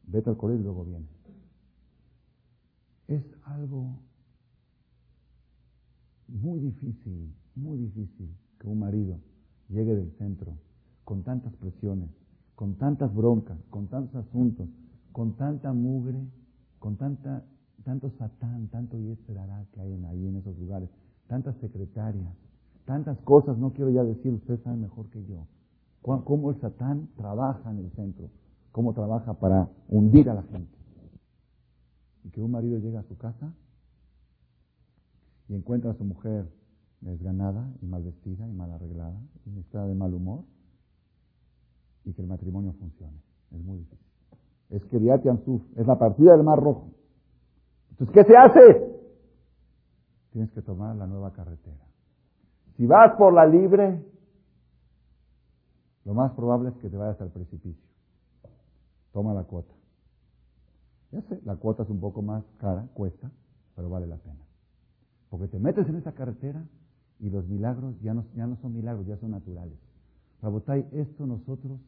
Speaker 1: Vete al colel y luego viene. Es algo muy difícil, muy difícil que un marido llegue del centro con tantas presiones, con tantas broncas, con tantos asuntos, con tanta mugre, con tanta, tanto satán, tanto yesterará que hay en, ahí en esos lugares, tantas secretarias, tantas cosas, no quiero ya decir, ustedes saben mejor que yo, cómo el satán trabaja en el centro, cómo trabaja para hundir a la gente. Y que un marido llega a su casa y encuentra a su mujer desganada y mal vestida y mal arreglada y está de mal humor y que el matrimonio funcione. Es muy difícil. Es Kiriat Yansuf, es la partida del Mar Rojo. Entonces, ¿qué se hace? Tienes que tomar la nueva carretera. Si vas por la libre, lo más probable es que te vayas al precipicio. Toma la cuota. Ya sé, la cuota es un poco más cara, cuesta, pero vale la pena. Porque te metes en esa carretera y los milagros ya no, ya no son milagros, ya son naturales. Rabotay, esto nosotros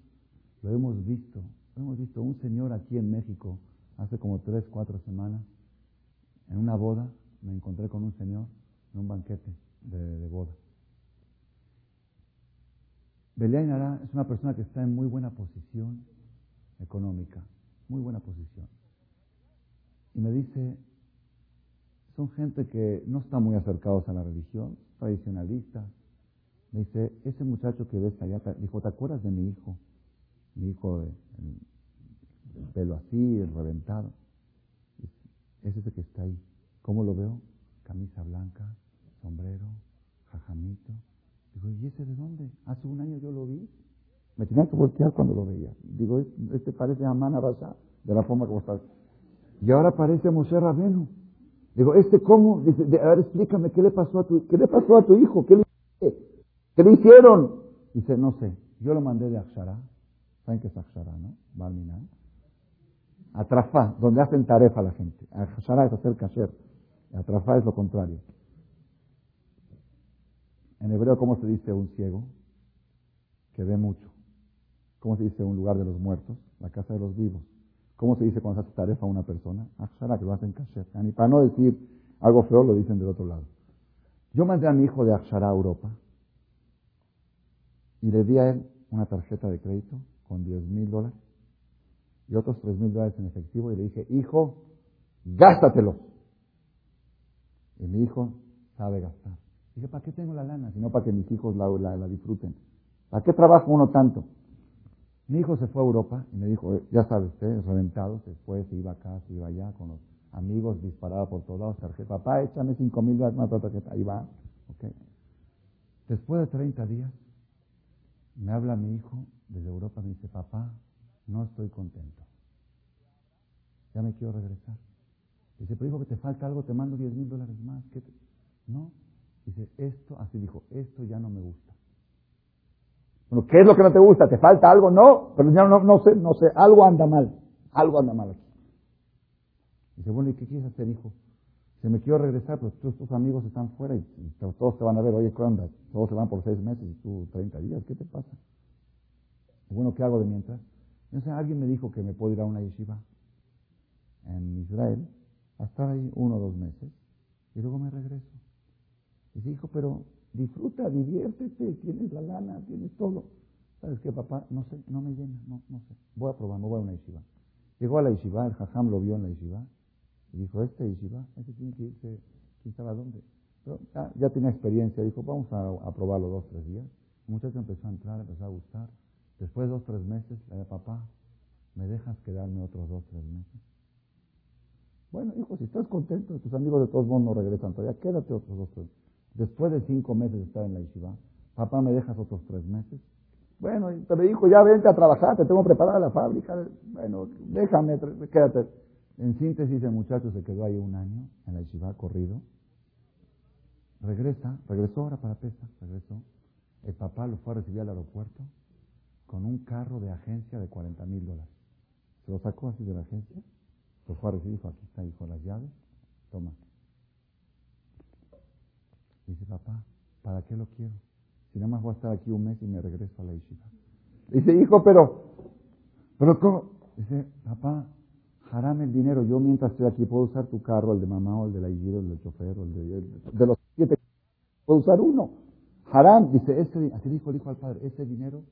Speaker 1: lo hemos visto. Hemos visto un señor aquí en México hace como tres, cuatro semanas, en una boda, me encontré con un señor en un banquete de, boda. Beliá Nara es una persona que está en muy buena posición económica, muy buena posición. Y me dice, son gente que no está muy acercados a la religión, tradicionalistas. Me dice, ese muchacho que ves allá, dijo, ¿te acuerdas de mi hijo? Mi hijo de, el, pelo así, reventado. Es ese que está ahí. ¿Cómo lo veo? Camisa blanca, sombrero, jajamito. Digo, ¿y ese de dónde? Hace un año yo lo vi. Me tenía que voltear cuando lo veía. Digo, este parece a Amana de la forma como está. Y ahora parece Moshe Rabenu. Digo, ¿este cómo? Dice, a ver, explícame, ¿qué le pasó a tu, qué le pasó a tu hijo? ¿Qué le, ¿Qué le hicieron? Dice, no sé, yo lo mandé de Akshara. ¿Saben qué es Akshara, no? Balminan. Atrafá, donde hacen tarefa la gente. Akshara es hacer kasher. Atrafá es lo contrario. En hebreo, ¿cómo se dice un ciego? Que ve mucho. ¿Cómo se dice un lugar de los muertos? La casa de los vivos. ¿Cómo se dice cuando se hace tarefa a una persona? Akshara, que lo hacen kasher. Y para no decir algo feo, lo dicen del otro lado. Yo mandé a mi hijo de Akshara a Europa y le di a él una tarjeta de crédito con 10 mil dólares y otros 3 mil dólares en efectivo y le dije, hijo, gástatelo. Y mi hijo sabe gastar. Dije, ¿para qué tengo la lana? Sino para que mis hijos la, la, disfruten. ¿Para qué trabajo uno tanto? Mi hijo se fue a Europa y me dijo, ya sabe usted, reventado, se se iba acá, se iba allá, con los amigos, disparaba por todos lados, tarjeta, papá, échame 5 mil dólares más tarjeta, ahí va. Okay. Después de 30 días, me habla mi hijo desde Europa, me dice, papá, no estoy contento. Ya me quiero regresar. Dice, pero hijo, que te falta algo, te mando 10 mil dólares más. ¿Qué No. Dice, esto, así dijo, esto ya no me gusta. Bueno, ¿qué es lo que no te gusta? ¿Te falta algo? No, pero ya no, no sé, no sé, algo anda mal. Algo anda mal aquí. Dice, bueno, ¿y qué quieres hacer, hijo? Se me quiero regresar, pero todos tus amigos están fuera y, todos te van a ver, oye, ¿qué onda? Todos se van por seis meses y tú 30 días, ¿qué te pasa? Bueno, ¿qué hago de mientras? Entonces alguien me dijo que me puedo ir a una yeshiva en Israel, a estar ahí uno o dos meses, y luego me regreso. Y dijo, pero disfruta, diviértete, tienes la lana, tienes todo. ¿Sabes qué, papá? No sé, no me llena, no, no sé. Voy a probar, no voy a una yeshiva. Llegó a la yeshiva, el jajam lo vio en la yeshiva, y dijo, este yeshiva, este tiene que irse, quién sabe a dónde. Pero ya, tenía experiencia, dijo, vamos a, probarlo dos, tres días. El muchacho empezó a entrar, empezó a gustar. Después de dos, tres meses, le dije, papá, ¿me dejas quedarme otros dos, tres meses? Bueno, hijo, si estás contento, tus amigos de todos modos no regresan todavía, quédate otros dos, tres. Después de cinco meses de estar en la yeshiva, papá, ¿me dejas otros tres meses? Bueno, pero hijo, ya vente a trabajar, te tengo preparada la fábrica. Bueno, déjame, quédate. En síntesis, el muchacho se quedó ahí un año en la yeshiva, corrido. Regresa, regresó ahora para Pesa, regresó. El papá lo fue a recibir al aeropuerto con un carro de agencia de 40 mil dólares. Se lo sacó así de la agencia, lo fue a recibir, dijo, aquí está, hijo, las llaves, toma. Dice, papá, ¿para qué lo quiero? Si nada más voy a estar aquí un mes y me regreso a la yeshiva. Dice, hijo, pero, pero ¿cómo? Dice, papá, Jarame el dinero. Yo mientras estoy aquí puedo usar tu carro, el de mamá o el de la hijira, el del chofer, o el de, de los siete. Puedo usar uno. Haram, dice, este, así dijo el hijo al padre, ese dinero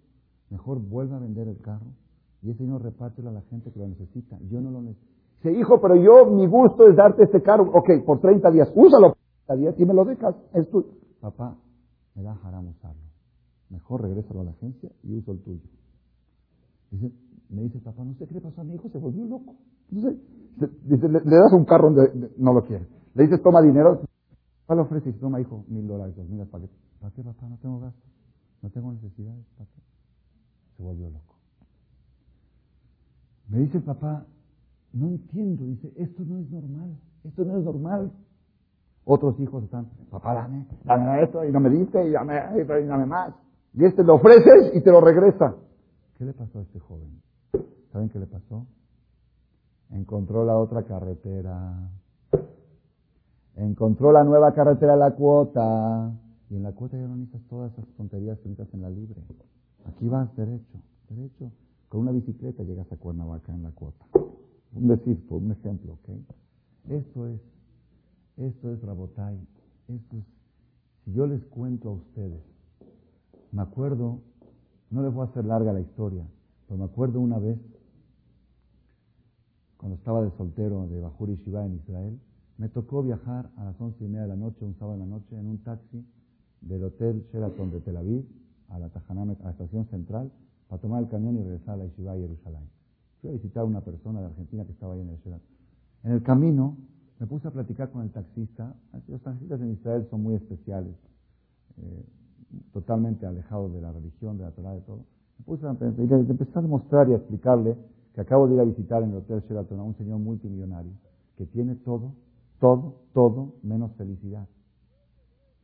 Speaker 1: mejor vuelve a vender el carro y ese dinero repártelo a la gente que lo necesita. Yo no lo necesito. Dice, hijo, pero yo, mi gusto es darte este carro. Ok, por 30 días, úsalo por 30 días y me lo dejas. Es tuyo. Papá, me da haram usarlo. Mejor regrésalo a la agencia y uso el tuyo. Dice, me dice, papá, no sé qué le pasó a mi hijo, se volvió loco. Entonces, dice, le, das un carro donde no lo quiere. Le dices, toma dinero. ¿Cuál le ofrece? Dice, toma, hijo, mil dólares, dos mil. ¿Para qué, papá? No tengo gasto. No tengo necesidades. ¿Para qué? Se volvió loco. Me dice papá, no entiendo. Dice, esto no es normal. Esto no es normal. Otros hijos están, papá, dame, dame esto, y no me dice, y dame, y dame más. Y este lo ofreces y te lo regresa. ¿Qué le pasó a este joven? ¿Saben qué le pasó? Encontró la otra carretera. Encontró la nueva carretera, la cuota. Y en la cuota ya no necesitas todas esas tonterías que necesitas en la libre. Aquí vas derecho, derecho. Con una bicicleta llegas a Cuernavaca en la cuota. Un decir, por un ejemplo, ¿ok? Esto es, esto es Rabotay. Esto es, si yo les cuento a ustedes, me acuerdo, no les voy a hacer larga la historia, pero me acuerdo una vez cuando estaba de soltero de Bajur Shiva en Israel, me tocó viajar a las once y media de la noche, un sábado de la noche, en un taxi del hotel Sheraton de Tel Aviv a la Tajanam, a la estación central, para tomar el camión y regresar a la Yeshiva de Jerusalén. Fui a visitar a una persona de Argentina que estaba ahí en el Sheraton. En el camino me puse a platicar con el taxista. Los taxistas en Israel son muy especiales, eh, totalmente alejados de la religión, de la Torah, de todo. Me puse a, y empecé a mostrar y a explicarle que acabo de ir a visitar en el Hotel Sheraton a un señor multimillonario que tiene todo, todo, todo menos felicidad.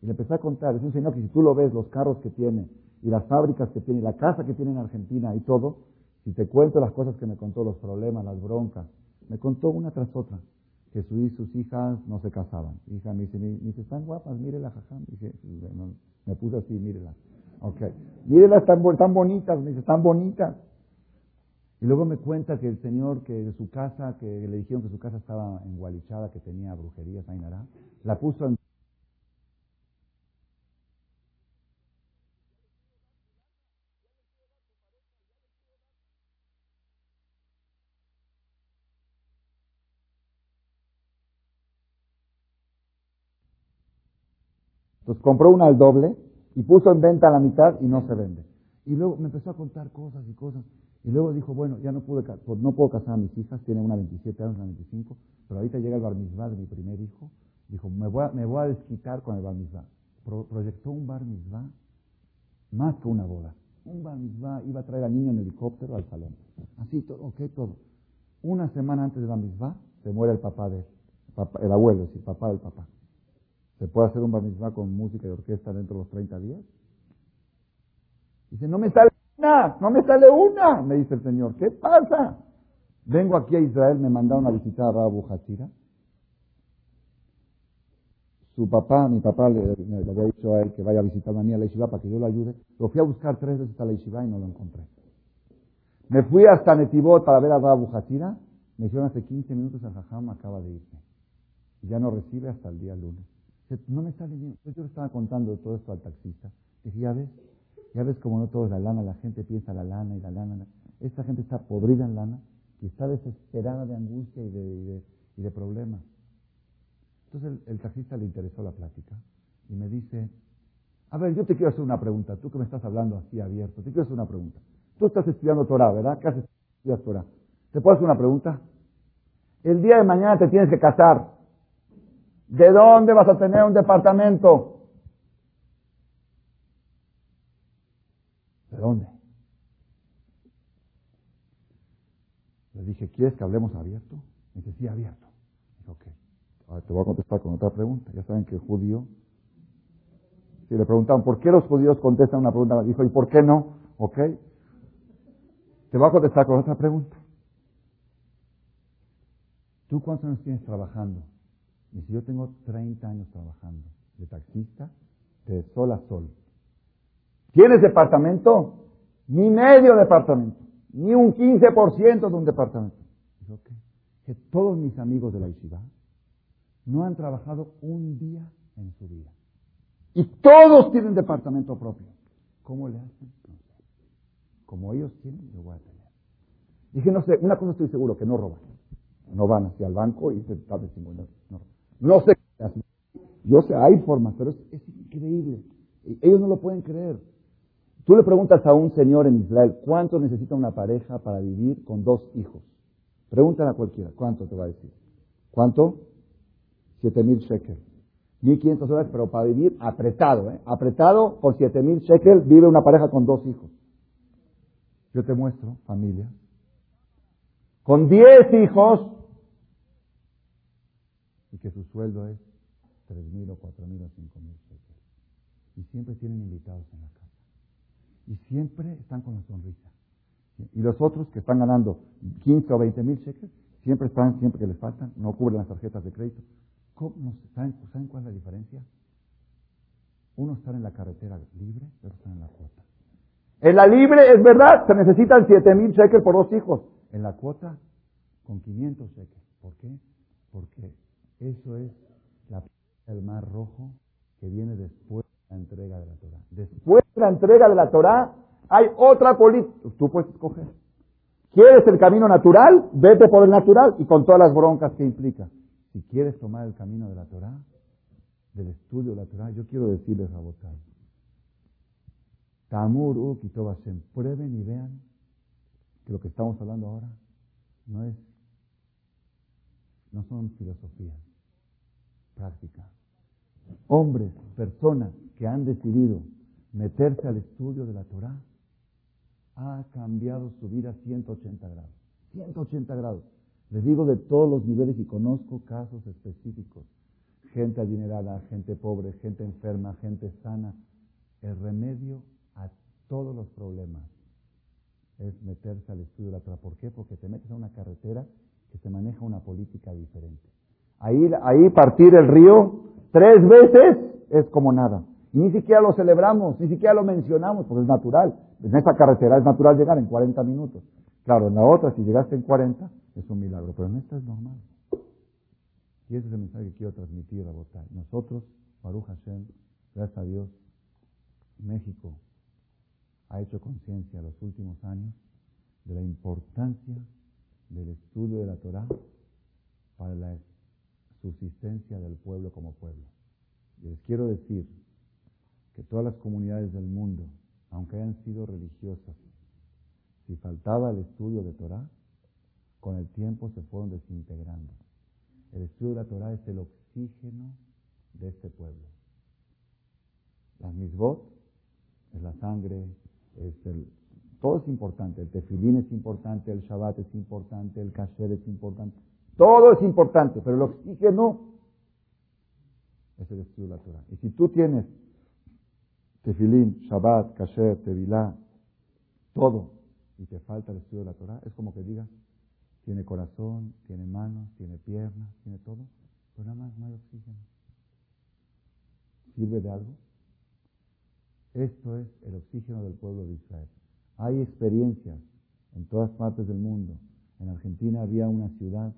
Speaker 1: Y le empecé a contar, es un señor que si tú lo ves, los carros que tiene, y las fábricas que tiene, y la casa que tiene en Argentina y todo, si te cuento las cosas que me contó, los problemas, las broncas, me contó una tras otra. que su, sus hijas no se casaban. Hija me dice, me dice, están guapas, mírela, jajam. Dije, me puse así, mírela. Ok. Mírelas, están, tan bonitas, me dice, están bonitas. Y luego me cuenta que el señor, que de su casa, que le dijeron que su casa estaba engualichada, que tenía brujerías, Ainara, la puso en Entonces compró una al doble y puso en venta la mitad y no se vende. Y luego me empezó a contar cosas y cosas. Y luego dijo, bueno, ya no, pude, pues no puedo casar a mis hijas, tiene una 27 años, una 25, pero ahorita llega el bar mitzvah de mi primer hijo. Dijo, me voy a, me voy a desquitar con el bar mitzvah. proyectó un bar mitzvah más que una boda. Un bar mitzvah iba a traer al niño en helicóptero al salón. Así, todo, ok, todo. Una semana antes del bar mitzvah se muere el papá de él, el abuelo, es decir, papá del papá. ¿Se puede hacer un bar mitzvah con música y orquesta dentro de los 30 días? Dice, no me sale una, no me sale una, me dice el Señor. ¿Qué pasa? Vengo aquí a Israel, me mandaron a visitar a Rabu Hachira. Su papá, mi papá le, había dicho a él que vaya a visitarme a mí a la Yeshiva para que yo lo ayude. Lo fui a buscar tres veces a la Yeshiva y no lo encontré. Me fui hasta Netivot para ver a Rabu Hachira. Me dijeron hace 15 minutos el Jajam acaba de irse. Ya no recibe hasta el día lunes. No me sale bien. Yo le estaba contando todo esto al taxista. Dije, ya ves, ya ves como no todo es la lana, la gente piensa la lana y la lana. Esta gente está podrida en lana y está desesperada de angustia y de, y de, problemas. Entonces el, taxista le interesó la plática y me dice, a ver, yo te quiero hacer una pregunta, tú que me estás hablando así abierto, te quiero hacer una pregunta. Tú estás estudiando Torah, ¿verdad? ¿Qué haces? Estudias Torah. ¿Te puedo hacer una pregunta? El día de mañana te tienes que casar. ¿De dónde vas a tener un departamento? ¿De dónde? Le dije, ¿quieres que hablemos abierto? Me dice, sí, abierto. Dije, ok. Ahora te voy a contestar con otra pregunta. Ya saben que el judío, si le preguntaban, ¿por qué los judíos contestan una pregunta? Dijo, ¿y por qué no? Ok. Te voy a contestar con otra pregunta. ¿Tú cuántos años tienes trabajando? Y si yo tengo 30 años trabajando de taxista, de sol a sol. ¿Tienes departamento? Ni medio departamento. Ni un 15% de un departamento. Dijo, Que todos mis amigos de la Ishiva no han trabajado un día en su vida. Y todos tienen departamento propio. ¿Cómo le hacen? Como ellos tienen, yo voy a tener. Dije, no sé, una cosa estoy seguro, que no roban. No van hacia el banco y se tal vez no no sé Yo sé, hay formas, pero es, increíble. Ellos no lo pueden creer. Tú le preguntas a un señor en Israel, ¿cuánto necesita una pareja para vivir con dos hijos? Pregúntale a cualquiera, ¿cuánto te va a decir? ¿Cuánto? Siete mil shekels. 1.500 dólares, pero para vivir apretado, ¿eh? Apretado, por siete mil shekels vive una pareja con dos hijos. Yo te muestro, familia. Con diez hijos, y que su sueldo es tres mil o cuatro mil o cinco mil shekels. Y siempre tienen invitados en la casa. Y siempre están con la sonrisa. Y los otros que están ganando 15 o 20 mil shekels, siempre están, siempre que les faltan, no cubren las tarjetas de crédito. ¿Cómo? ¿Saben, ¿Saben cuál es la diferencia? Uno está en la carretera libre, otro está en la cuota. En la libre, es verdad, se necesitan 7 mil shekels por dos hijos. En la cuota, con 500 shekels. ¿Por qué? Porque eso es la del mar rojo que viene después de la entrega de la Torah. Después de la entrega de la Torah hay otra política. Tú puedes escoger. ¿Quieres el camino natural? Vete por el natural y con todas las broncas que implica. Si quieres tomar el camino de la Torah, del estudio de la Torah, yo quiero decirles a Botay. Tamur, y prueben y vean que lo que estamos hablando ahora no es, no son filosofías práctica. Hombres, personas que han decidido meterse al estudio de la Torah, ha cambiado su vida 180 grados. 180 grados. Les digo de todos los niveles y conozco casos específicos. Gente adinerada, gente pobre, gente enferma, gente sana. El remedio a todos los problemas es meterse al estudio de la Torah. ¿Por qué? Porque te metes a una carretera que se maneja una política diferente. Ahí, ahí partir el río tres veces es como nada. Ni siquiera lo celebramos, ni siquiera lo mencionamos, porque es natural. En esta carretera es natural llegar en 40 minutos. Claro, en la otra, si llegaste en 40, es un milagro, pero en esta es normal. Y ese es el mensaje que quiero transmitir a votar. Nosotros, Baruch Hashem, gracias a Dios, México ha hecho conciencia los últimos años de la importancia del estudio de la Torah para la subsistencia del pueblo como pueblo. Y les quiero decir que todas las comunidades del mundo, aunque hayan sido religiosas, si faltaba el estudio de Torah, con el tiempo se fueron desintegrando. El estudio de la Torah es el oxígeno de este pueblo. Las misbot es la sangre, es el, todo es importante. El tefilín es importante, el Shabbat es importante, el kasher es importante. Todo es importante, pero el oxígeno es el estudio de la Torah. Y si tú tienes tefilín, Shabbat, kasher, tevilá, todo, y te falta el estudio de la Torah, es como que digas, tiene corazón, tiene manos, tiene piernas, tiene todo, pero nada más no hay oxígeno. ¿Sirve de algo? Esto es el oxígeno del pueblo de Israel. Hay experiencias en todas partes del mundo. En Argentina había una ciudad,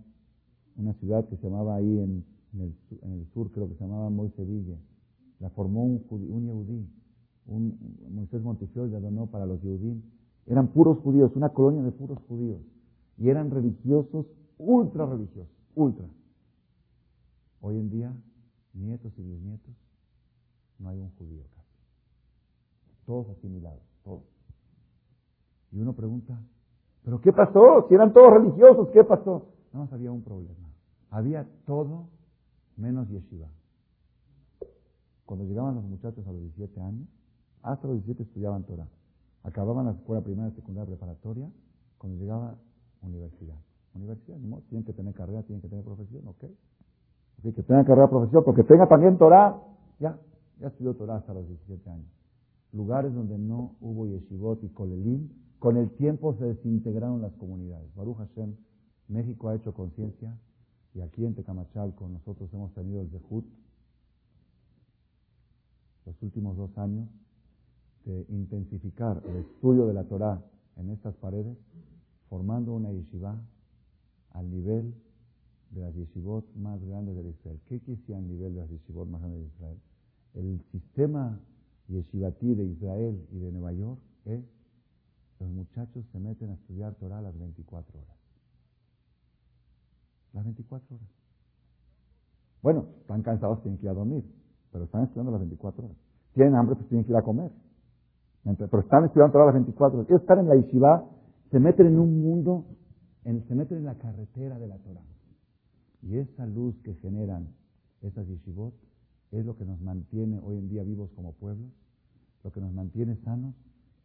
Speaker 1: una ciudad que se llamaba ahí en, el, sur, creo que se llamaba Moiseville. La formó un, un yehudí, un, Moisés Montefiore la donó para los yehudí. Eran puros judíos, una colonia de puros judíos. Y eran religiosos, ultra religiosos, ultra. Hoy en día, nietos y bisnietos, no hay un judío casi. Todos asimilados, todos. Y uno pregunta, ¿pero qué pasó? Si eran todos religiosos, ¿qué pasó? Nada más había un problema. Había todo menos yeshiva. Cuando llegaban los muchachos a los 17 años, hasta los 17 estudiaban Torah. Acababan la escuela primaria, secundaria, preparatoria. Cuando llegaba universidad. Universidad, no, tienen que tener carrera, tienen que tener profesión, ok. Así que tenga carrera, profesión, porque tenga también Torah, ya, ya estudió Torah hasta los 17 años. Lugares donde no hubo yeshivot y kolelim, con el tiempo se desintegraron las comunidades. Baruch Hashem, México ha hecho conciencia y aquí en Tecamachalco nosotros hemos tenido el Zehut los últimos dos años de intensificar el estudio de la Torah en estas paredes formando una yeshiva al nivel de las yeshivot más grandes de Israel. ¿Qué quisiera al nivel de las yeshivot más grandes de Israel? El sistema yeshivatí de Israel y de Nueva York es los muchachos se meten a estudiar Torah las 24 horas. Las 24 horas. Bueno, están cansados, tienen que ir a dormir, pero están estudiando las 24 horas. Tienen hambre, pues tienen que ir a comer. Pero están estudiando Torah las 24 horas. Ellos están en la yeshiva se meten en un mundo, se meten en la carretera de la Torah. Y esa luz que generan esas yeshivot es lo que nos mantiene hoy en día vivos como pueblos, lo que nos mantiene sanos,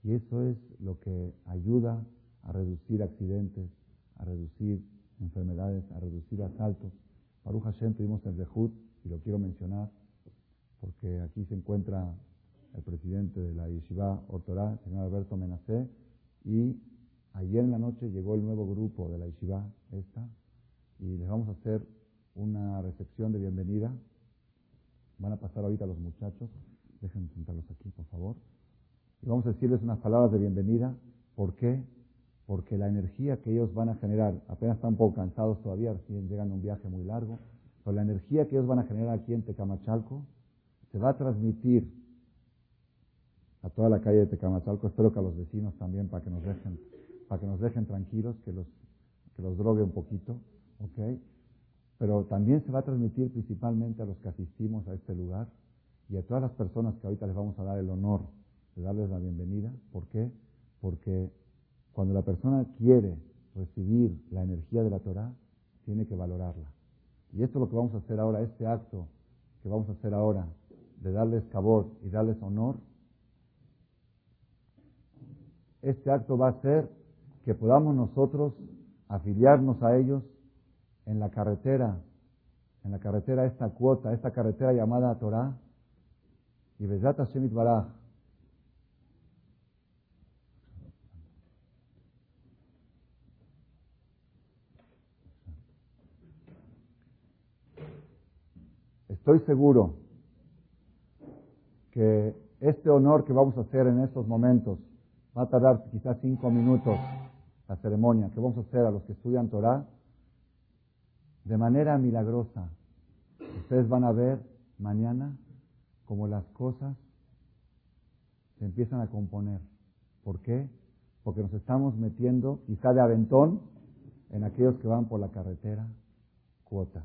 Speaker 1: y eso es lo que ayuda a reducir accidentes, a reducir enfermedades, a reducir asaltos. Baruch Hashem tuvimos el Rehut, y lo quiero mencionar, porque aquí se encuentra el presidente de la Yeshiva Ortorá, el señor Alberto Menacé, y Ayer en la noche llegó el nuevo grupo de la Yeshiva, esta, y les vamos a hacer una recepción de bienvenida. Van a pasar ahorita los muchachos. Dejen sentarlos aquí, por favor. Y vamos a decirles unas palabras de bienvenida. ¿Por qué? Porque la energía que ellos van a generar, apenas están un poco cansados todavía, recién llegan un viaje muy largo, pero la energía que ellos van a generar aquí en Tecamachalco se va a transmitir a toda la calle de Tecamachalco. Espero que a los vecinos también, para que nos dejen para que nos dejen tranquilos, que los, que los drogue un poquito, ¿ok? Pero también se va a transmitir principalmente a los que asistimos a este lugar y a todas las personas que ahorita les vamos a dar el honor de darles la bienvenida. ¿Por qué? Porque cuando la persona quiere recibir la energía de la Torah, tiene que valorarla. Y esto es lo que vamos a hacer ahora, este acto que vamos a hacer ahora, de darles cabot y darles honor, este acto va a ser que podamos nosotros afiliarnos a ellos en la carretera, en la carretera esta cuota, esta carretera llamada Torah, y Hashem Baraj. Estoy seguro que este honor que vamos a hacer en estos momentos va a tardar quizás cinco minutos la ceremonia que vamos a hacer a los que estudian Torah de manera milagrosa. Ustedes van a ver mañana como las cosas se empiezan a componer. ¿Por qué? Porque nos estamos metiendo, quizá de aventón, en aquellos que van por la carretera, cuota.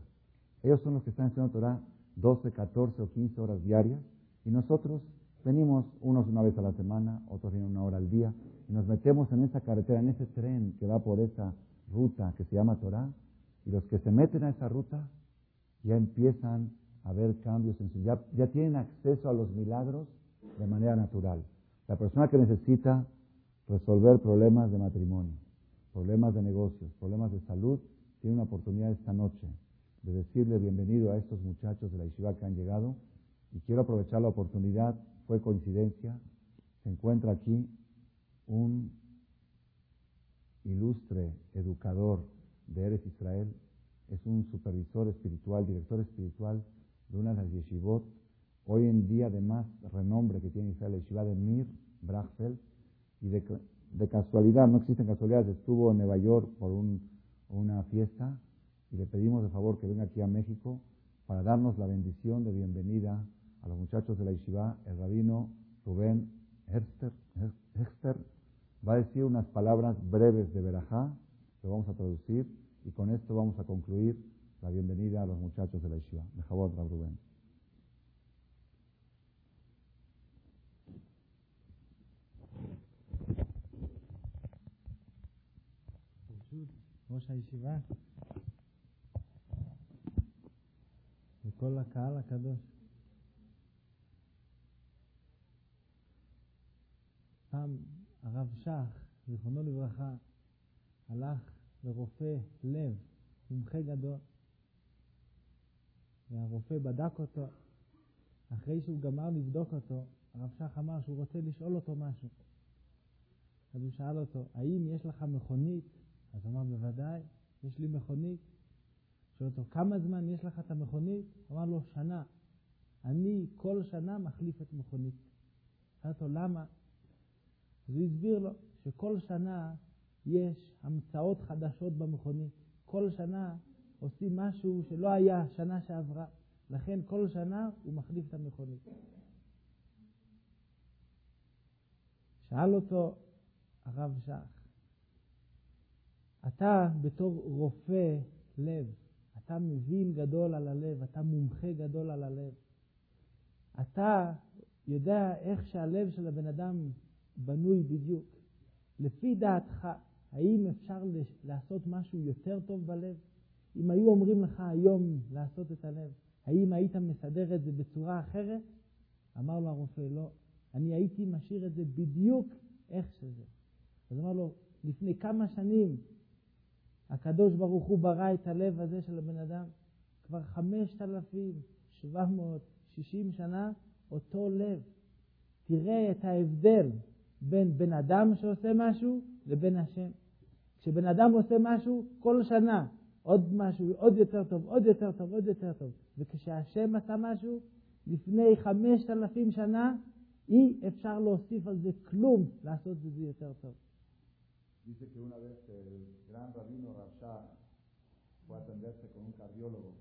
Speaker 1: Ellos son los que están estudiando Torah 12, 14 o 15 horas diarias y nosotros venimos unos una vez a la semana, otros vienen una hora al día y nos metemos en esa carretera, en ese tren que va por esa ruta que se llama Torah y los que se meten a esa ruta ya empiezan a ver cambios en su ya, ya tienen acceso a los milagros de manera natural. La persona que necesita resolver problemas de matrimonio, problemas de negocios, problemas de salud, tiene una oportunidad esta noche de decirle bienvenido a estos muchachos de la Yeshiva que han llegado. Y quiero aprovechar la oportunidad, fue coincidencia, se encuentra aquí un ilustre educador de Eres Israel, es un supervisor espiritual, director espiritual de una de las yeshivot, hoy en día de más renombre que tiene Israel, la yeshiva de Mir Brachfeld, y de, casualidad, no existen casualidades, estuvo en Nueva York por un, una fiesta y le pedimos de favor que venga aquí a México para darnos la bendición de bienvenida a los muchachos de la Yeshiva. El rabino Rubén Hexter, er-, va a decir unas palabras breves de Berajá, lo vamos a traducir y con esto vamos a concluir la bienvenida a los muchachos de la Yeshiva. De favor,
Speaker 2: Rab Rubén. וכל הקהל הקדוש. פעם הרב שך, זיכרונו לברכה, הלך לרופא לב, מומחה גדול. והרופא בדק אותו. אחרי שהוא גמר לבדוק אותו, הרב שך אמר שהוא רוצה לשאול אותו משהו. אז הוא שאל אותו, האם יש לך מכונית? אז הוא אמר, בוודאי, יש לי מכונית. שואל אותו, כמה זמן יש לך את המכונית? אמר לו, שנה. אני כל שנה מחליף את מכונית. שאל אותו, למה? אז הוא הסביר לו שכל שנה יש המצאות חדשות במכונית. כל שנה עושים משהו שלא היה שנה שעברה. לכן כל שנה הוא מחליף את המכונית. שאל אותו הרב שך, אתה בתור רופא לב, אתה מבין גדול על הלב, אתה מומחה גדול על הלב. אתה יודע איך שהלב של הבן אדם בנוי בדיוק. לפי דעתך, האם אפשר לעשות משהו יותר טוב בלב? אם היו אומרים לך היום לעשות את הלב, האם היית מסדר את זה בצורה אחרת? אמר לו הרופא, לא. אני הייתי משאיר את זה בדיוק איך שזה. אז אמר לו, לפני כמה שנים הקדוש ברוך הוא ברא את הלב הזה של הבן אדם? כבר 5,760 שנה אותו לב. תראה את ההבדל בין בן אדם שעושה משהו לבין השם. כשבן אדם עושה משהו, כל שנה עוד משהו, עוד יותר טוב, עוד יותר טוב, עוד יותר טוב. וכשהשם עשה משהו, לפני חמשת אלפים שנה, אי אפשר להוסיף על זה כלום, לעשות את זה יותר טוב.
Speaker 1: Dice que una vez el gran rabino Rasha fue a atenderse con un cardiólogo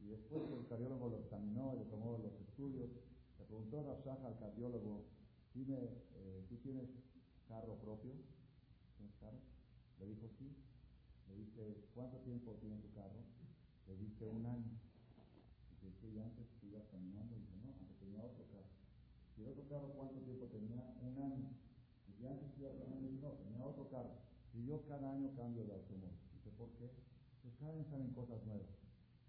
Speaker 1: y después que el cardiólogo lo examinó y le tomó los estudios, le preguntó Rasha al cardiólogo, dime, eh, ¿tú tienes carro propio? ¿Tienes carro? Le dijo sí. Le dice, ¿cuánto tiempo tiene tu carro? Le dice, un año. Dice, ¿qué y antes tú ibas caminando? Dice, no, antes tenía otro carro. ¿Y el otro carro cuánto tiempo tenía? Un año. Y antes dice, tenía otro. Y yo cada año cambio de automóvil. Dice, ¿por qué? Pues cada año salen cosas nuevas.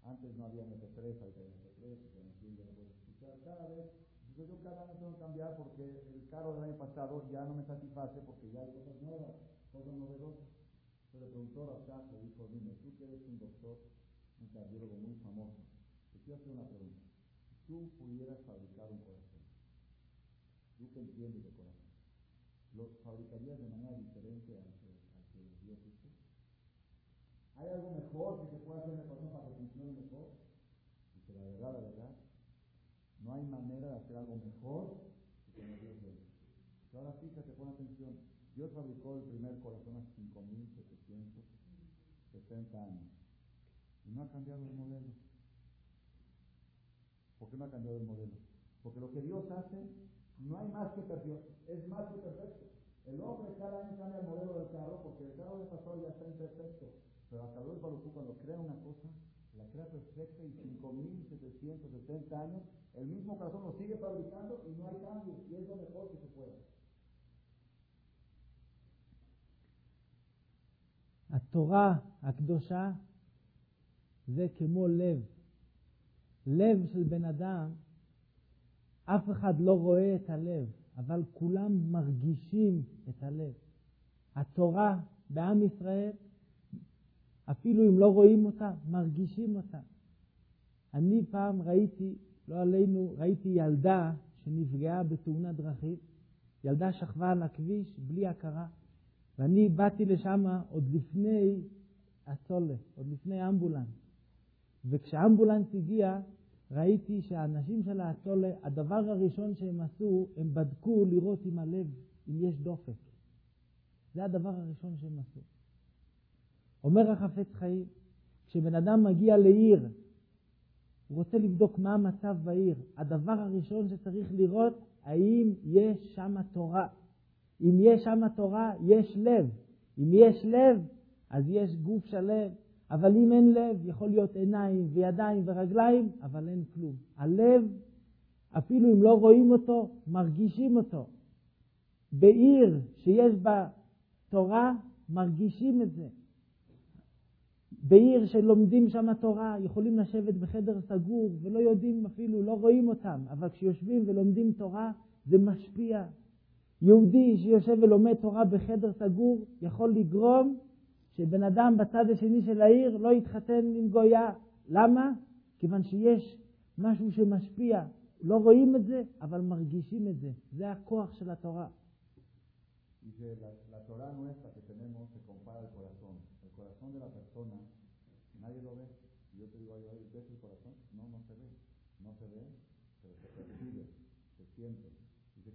Speaker 1: Antes no había MP3, ahorita hay MP3, y ya no puedes escuchar. Cada vez, dice, yo cada año tengo que cambiar porque el carro del año pasado ya no me satisface porque ya hay cosas nuevas, cosas novedosas. Se le preguntó a Shah, le dijo, dime, tú que eres un doctor, un cardiólogo muy famoso, te quiero hacer una pregunta. Si tú pudieras fabricar un corazón, tú que entiendes de corazón, ¿lo fabricarías de manera diferente al que, al que Dios hizo? ¿Hay algo mejor que se pueda hacer corazón para que funcione mejor? Dice, la verdad, la verdad, no hay manera de hacer algo mejor que tener Dios dentro. Ahora fíjate, pon atención. Dios fabricó el primer corazón hace 5.760 años. Y no ha cambiado el modelo. ¿Por qué no ha cambiado el modelo? Porque lo que Dios hace no hay más que perfecto, es más que perfecto. El hombre cada año cambia el modelo del carro porque el carro de pasado ya está imperfecto. Pero hasta luego cuando crea una cosa, la crea perfecta y 5.770 años, el mismo corazón lo sigue fabricando y no hay cambio. Y es lo mejor que se puede.
Speaker 2: התורה הקדושה זה כמו לב. לב של בן אדם, אף אחד לא רואה את הלב, אבל כולם מרגישים את הלב. התורה בעם ישראל, אפילו אם לא רואים אותה, מרגישים אותה. אני פעם ראיתי, לא עלינו, ראיתי ילדה שנפגעה בתאונת דרכים, ילדה שכבה על הכביש בלי הכרה. ואני באתי לשם עוד לפני הסולה, עוד לפני האמבולנס. וכשהאמבולנס הגיע, ראיתי שהאנשים של הסולה, הדבר הראשון שהם עשו, הם בדקו לראות עם הלב, אם יש דופק. זה הדבר הראשון שהם עשו. אומר החפץ חיים, כשבן אדם מגיע לעיר, הוא רוצה לבדוק מה המצב בעיר. הדבר הראשון שצריך לראות, האם יש שם תורה. אם יש שם תורה, יש לב. אם יש לב, אז יש גוף שלם. אבל אם אין לב, יכול להיות עיניים וידיים ורגליים, אבל אין כלום. הלב, אפילו אם לא רואים אותו, מרגישים אותו. בעיר שיש בה תורה, מרגישים את זה. בעיר שלומדים שם תורה, יכולים לשבת בחדר סגור ולא יודעים אפילו, לא רואים אותם, אבל כשיושבים ולומדים תורה, זה משפיע. יהודי שיושב ולומד תורה בחדר סגור יכול לגרום שבן אדם בצד השני של העיר לא יתחתן עם גויה. למה? כיוון שיש משהו שמשפיע. לא רואים את זה, אבל מרגישים את זה. זה הכוח של התורה.
Speaker 1: Dice, la, la Torah nuestra que tenemos se compara. El de la persona, nadie lo ve. Yo te digo, ¿ves el? No, no se ve. No se ve, se se siente.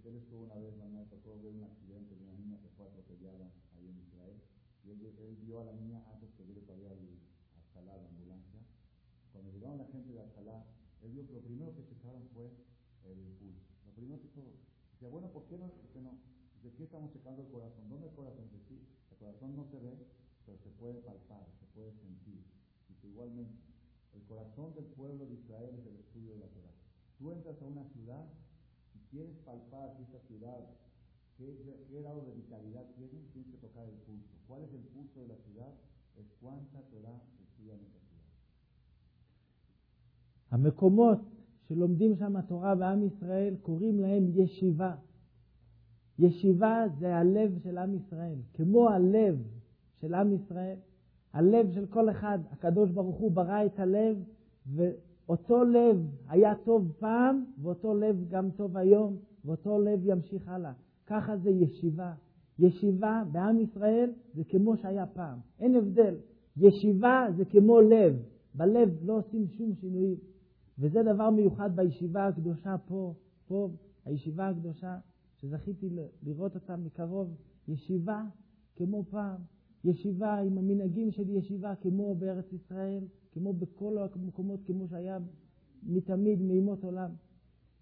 Speaker 1: Que él estuvo una vez, mañana tocó ver un accidente de una niña que fue atropellada ahí en Israel. Y él, vio a la niña antes que llegue todavía al Alcalá, la ambulancia. Cuando llegaron la gente de Alcalá, él vio que lo primero que checaron fue el pulso. Lo primero que todo. Dice, bueno, ¿por qué no? Dice, no. ¿De qué estamos checando el corazón? ¿Dónde el corazón? Dice, sí, el corazón no se ve, pero se puede palpar, se puede sentir. Dice, igualmente, el corazón del pueblo de Israel es el estudio de la Torah. Tú entras a una ciudad y quieres palpar si esta ciudad, qué, qué grado de vitalidad tiene, tienes que tocar el pulso. ¿Cuál es el pulso de la ciudad? Es cuánta Torah se estudia en esta ciudad.
Speaker 2: המקומות שלומדים שם תורה בעם ישראל קוראים להם ישיבה. ישיבה זה הלב של עם ישראל. כמו הלב של עם ישראל, הלב של כל אחד, הקדוש ברוך הוא ברא את הלב, ואותו לב היה טוב פעם, ואותו לב גם טוב היום, ואותו לב ימשיך הלאה. ככה זה ישיבה. ישיבה בעם ישראל זה כמו שהיה פעם. אין הבדל. ישיבה זה כמו לב. בלב לא עושים שום שינויים. וזה דבר מיוחד בישיבה הקדושה פה, פה, הישיבה הקדושה, שזכיתי לראות אותה מקרוב. ישיבה כמו פעם. ישיבה עם המנהגים של ישיבה כמו בארץ ישראל, כמו בכל המקומות, כמו שהיה מתמיד, מימות עולם.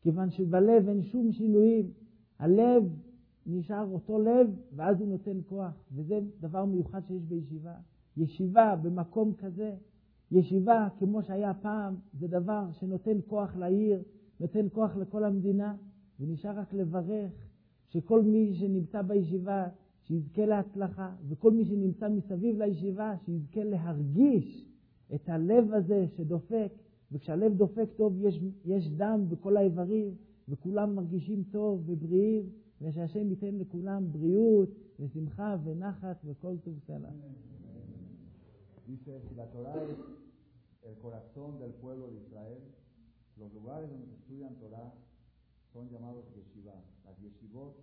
Speaker 2: כיוון שבלב אין שום שינויים. הלב נשאר אותו לב, ואז הוא נותן כוח. וזה דבר מיוחד שיש בישיבה. ישיבה במקום כזה, ישיבה כמו שהיה פעם, זה דבר שנותן כוח לעיר, נותן כוח לכל המדינה, ונשאר רק לברך שכל מי שנמצא בישיבה, שיזכה להצלחה, וכל מי שנמצא מסביב לישיבה, שיזכה להרגיש את הלב הזה שדופק, וכשהלב דופק טוב יש, יש דם בכל האיברים, וכולם מרגישים טוב ובריאים, ושהשם ייתן לכולם בריאות ושמחה ונחת וכל טוב סלע.
Speaker 1: Dice, si la Torah es el corazón del pueblo de Israel, los lugares donde se estudian Torah son llamados yeshiva. Las yeshivot,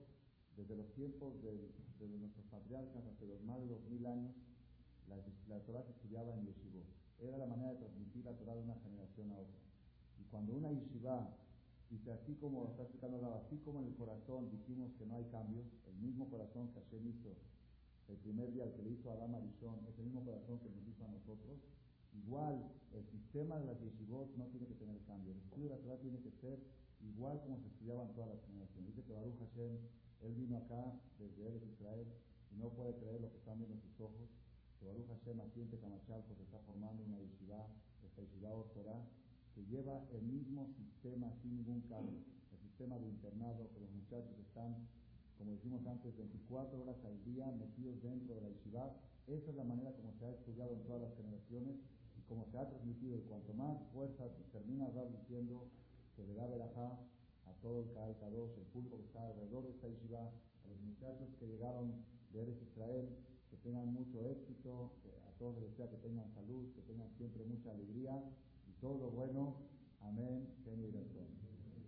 Speaker 1: desde los tiempos de, de nuestros patriarcas hasta los más de dos mil años, la, la Torah se estudiaba en yeshivot. Era la manera de transmitir la Torah de una generación a otra. Y cuando una yeshiva dice así como está explicando así como en el corazón dijimos que no hay cambios, el mismo corazón que Hashem hizo el primer día, que le hizo a Adam Arishon, es el mismo corazón que nos hizo a nosotros, igual el sistema de las yeshivot no tiene que tener cambio. El estudio de la Torah tiene que ser igual como se estudiaban todas las generaciones. Dice que Baruch Hashem, él vino acá desde Eres Israel y no puede creer lo que están viendo sus ojos. Baruch Hashem aquí en Tecamachalco se está formando una yeshiva, esta yeshiva Torah, que lleva el mismo sistema sin ningún cambio. El sistema de internado, que los muchachos están, como decimos antes, 24 horas al día metidos dentro de la yeshiva. Esa es la manera como se ha estudiado en todas las generaciones y como se ha transmitido. Y cuanto más fuerza termina diciendo que le da verajá a todo el Kaal Kadosh, el público que está alrededor de esta yeshiva, a los muchachos que llegaron de Eres Israel, que tengan mucho éxito, que a todos les desea que tengan salud, que tengan siempre mucha alegría todo lo bueno. Amén.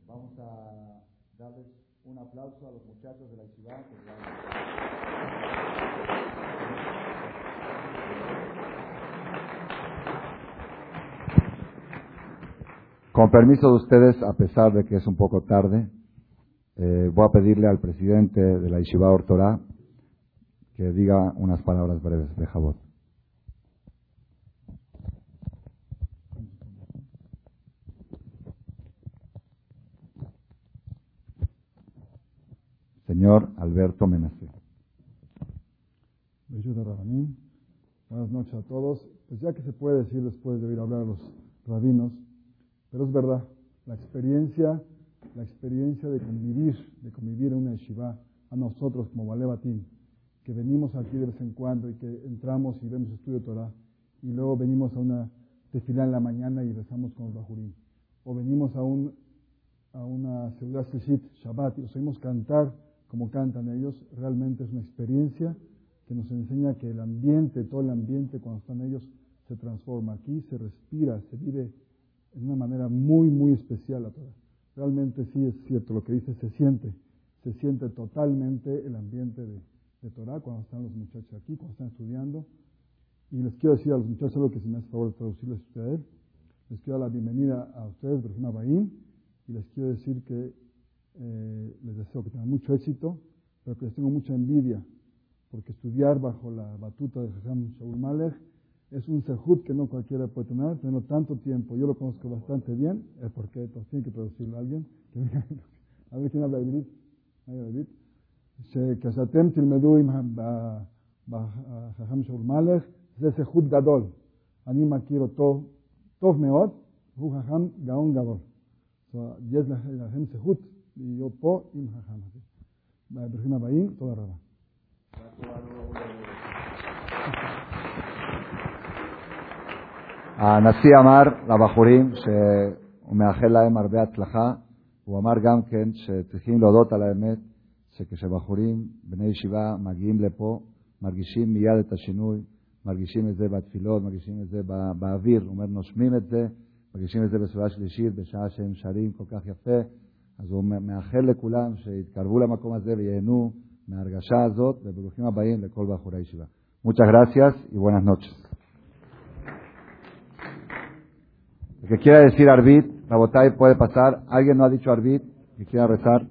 Speaker 1: Vamos a darles un aplauso a los muchachos de la yeshiva. Con permiso de ustedes, a pesar de que es un poco tarde, eh, voy a pedirle al presidente de la Yeshiva Ortorá que diga unas palabras breves de Jabot. Señor Alberto Menacé.
Speaker 3: Buenas noches a todos. Pues ya que se puede decir después de oír hablar a los rabinos, pero es verdad, la experiencia, la experiencia de convivir, de convivir en una yeshiva, a nosotros como Valebatín, que venimos aquí de vez en cuando y que entramos y vemos estudio de Torah, y luego venimos a una tefilá en la mañana y rezamos con bajurín, o venimos a, un, a una ciudad Seshit, Shabbat, y oímos cantar como cantan ellos, realmente es una experiencia que nos enseña que el ambiente, todo el ambiente cuando están ellos, se transforma. Aquí se respira, se vive en una manera muy, muy especial a Torah. Realmente sí es cierto lo que dice, se siente, se siente totalmente el ambiente de, de Torah cuando están los muchachos aquí, cuando están estudiando. Y les quiero decir a los muchachos lo que se me hace favor de traducirles a ustedes. Les quiero dar la bienvenida a ustedes, Virginia Baín, y les quiero decir que eh, les deseo que tengan mucho éxito, pero que les tengo mucha envidia, porque estudiar bajo la batuta de Jajam Shaul Malek es un sejut que no cualquiera puede tener, teniendo tanto tiempo. Yo lo conozco bastante bien, es porque tiene que traducirlo a alguien. a ver quién habla de עברית. שכשאתם תלמדו עם החכם שאול מלך, זה סחוט גדול. אני מכיר אותו טוב מאוד, הוא חכם גאון גדול. יש לכם סחוט להיות פה עם החכם הזה. ברוכים הבאים, תודה רבה.
Speaker 1: הנשיא אמר לבחורים שהוא מאחל להם הרבה הצלחה. הוא אמר גם כן שצריכים להודות על האמת, שכשבחורים, בני ישיבה, מגיעים לפה, מרגישים מיד את השינוי, מרגישים את זה בתפילות, מרגישים את זה באוויר, הוא אומר, נושמים את זה, מרגישים את זה בסביבה שלישית, בשעה שהם שרים כל כך יפה. אז הוא מאחל לכולם שיתקרבו למקום הזה וייהנו מההרגשה הזאת, וברוכים הבאים לכל בחורי הישיבה. Muchas gracias y buenas noches. El que quiera decir Arbit, Rabotay puede pasar. ¿Alguien no ha dicho Arbit? Que quiera rezar.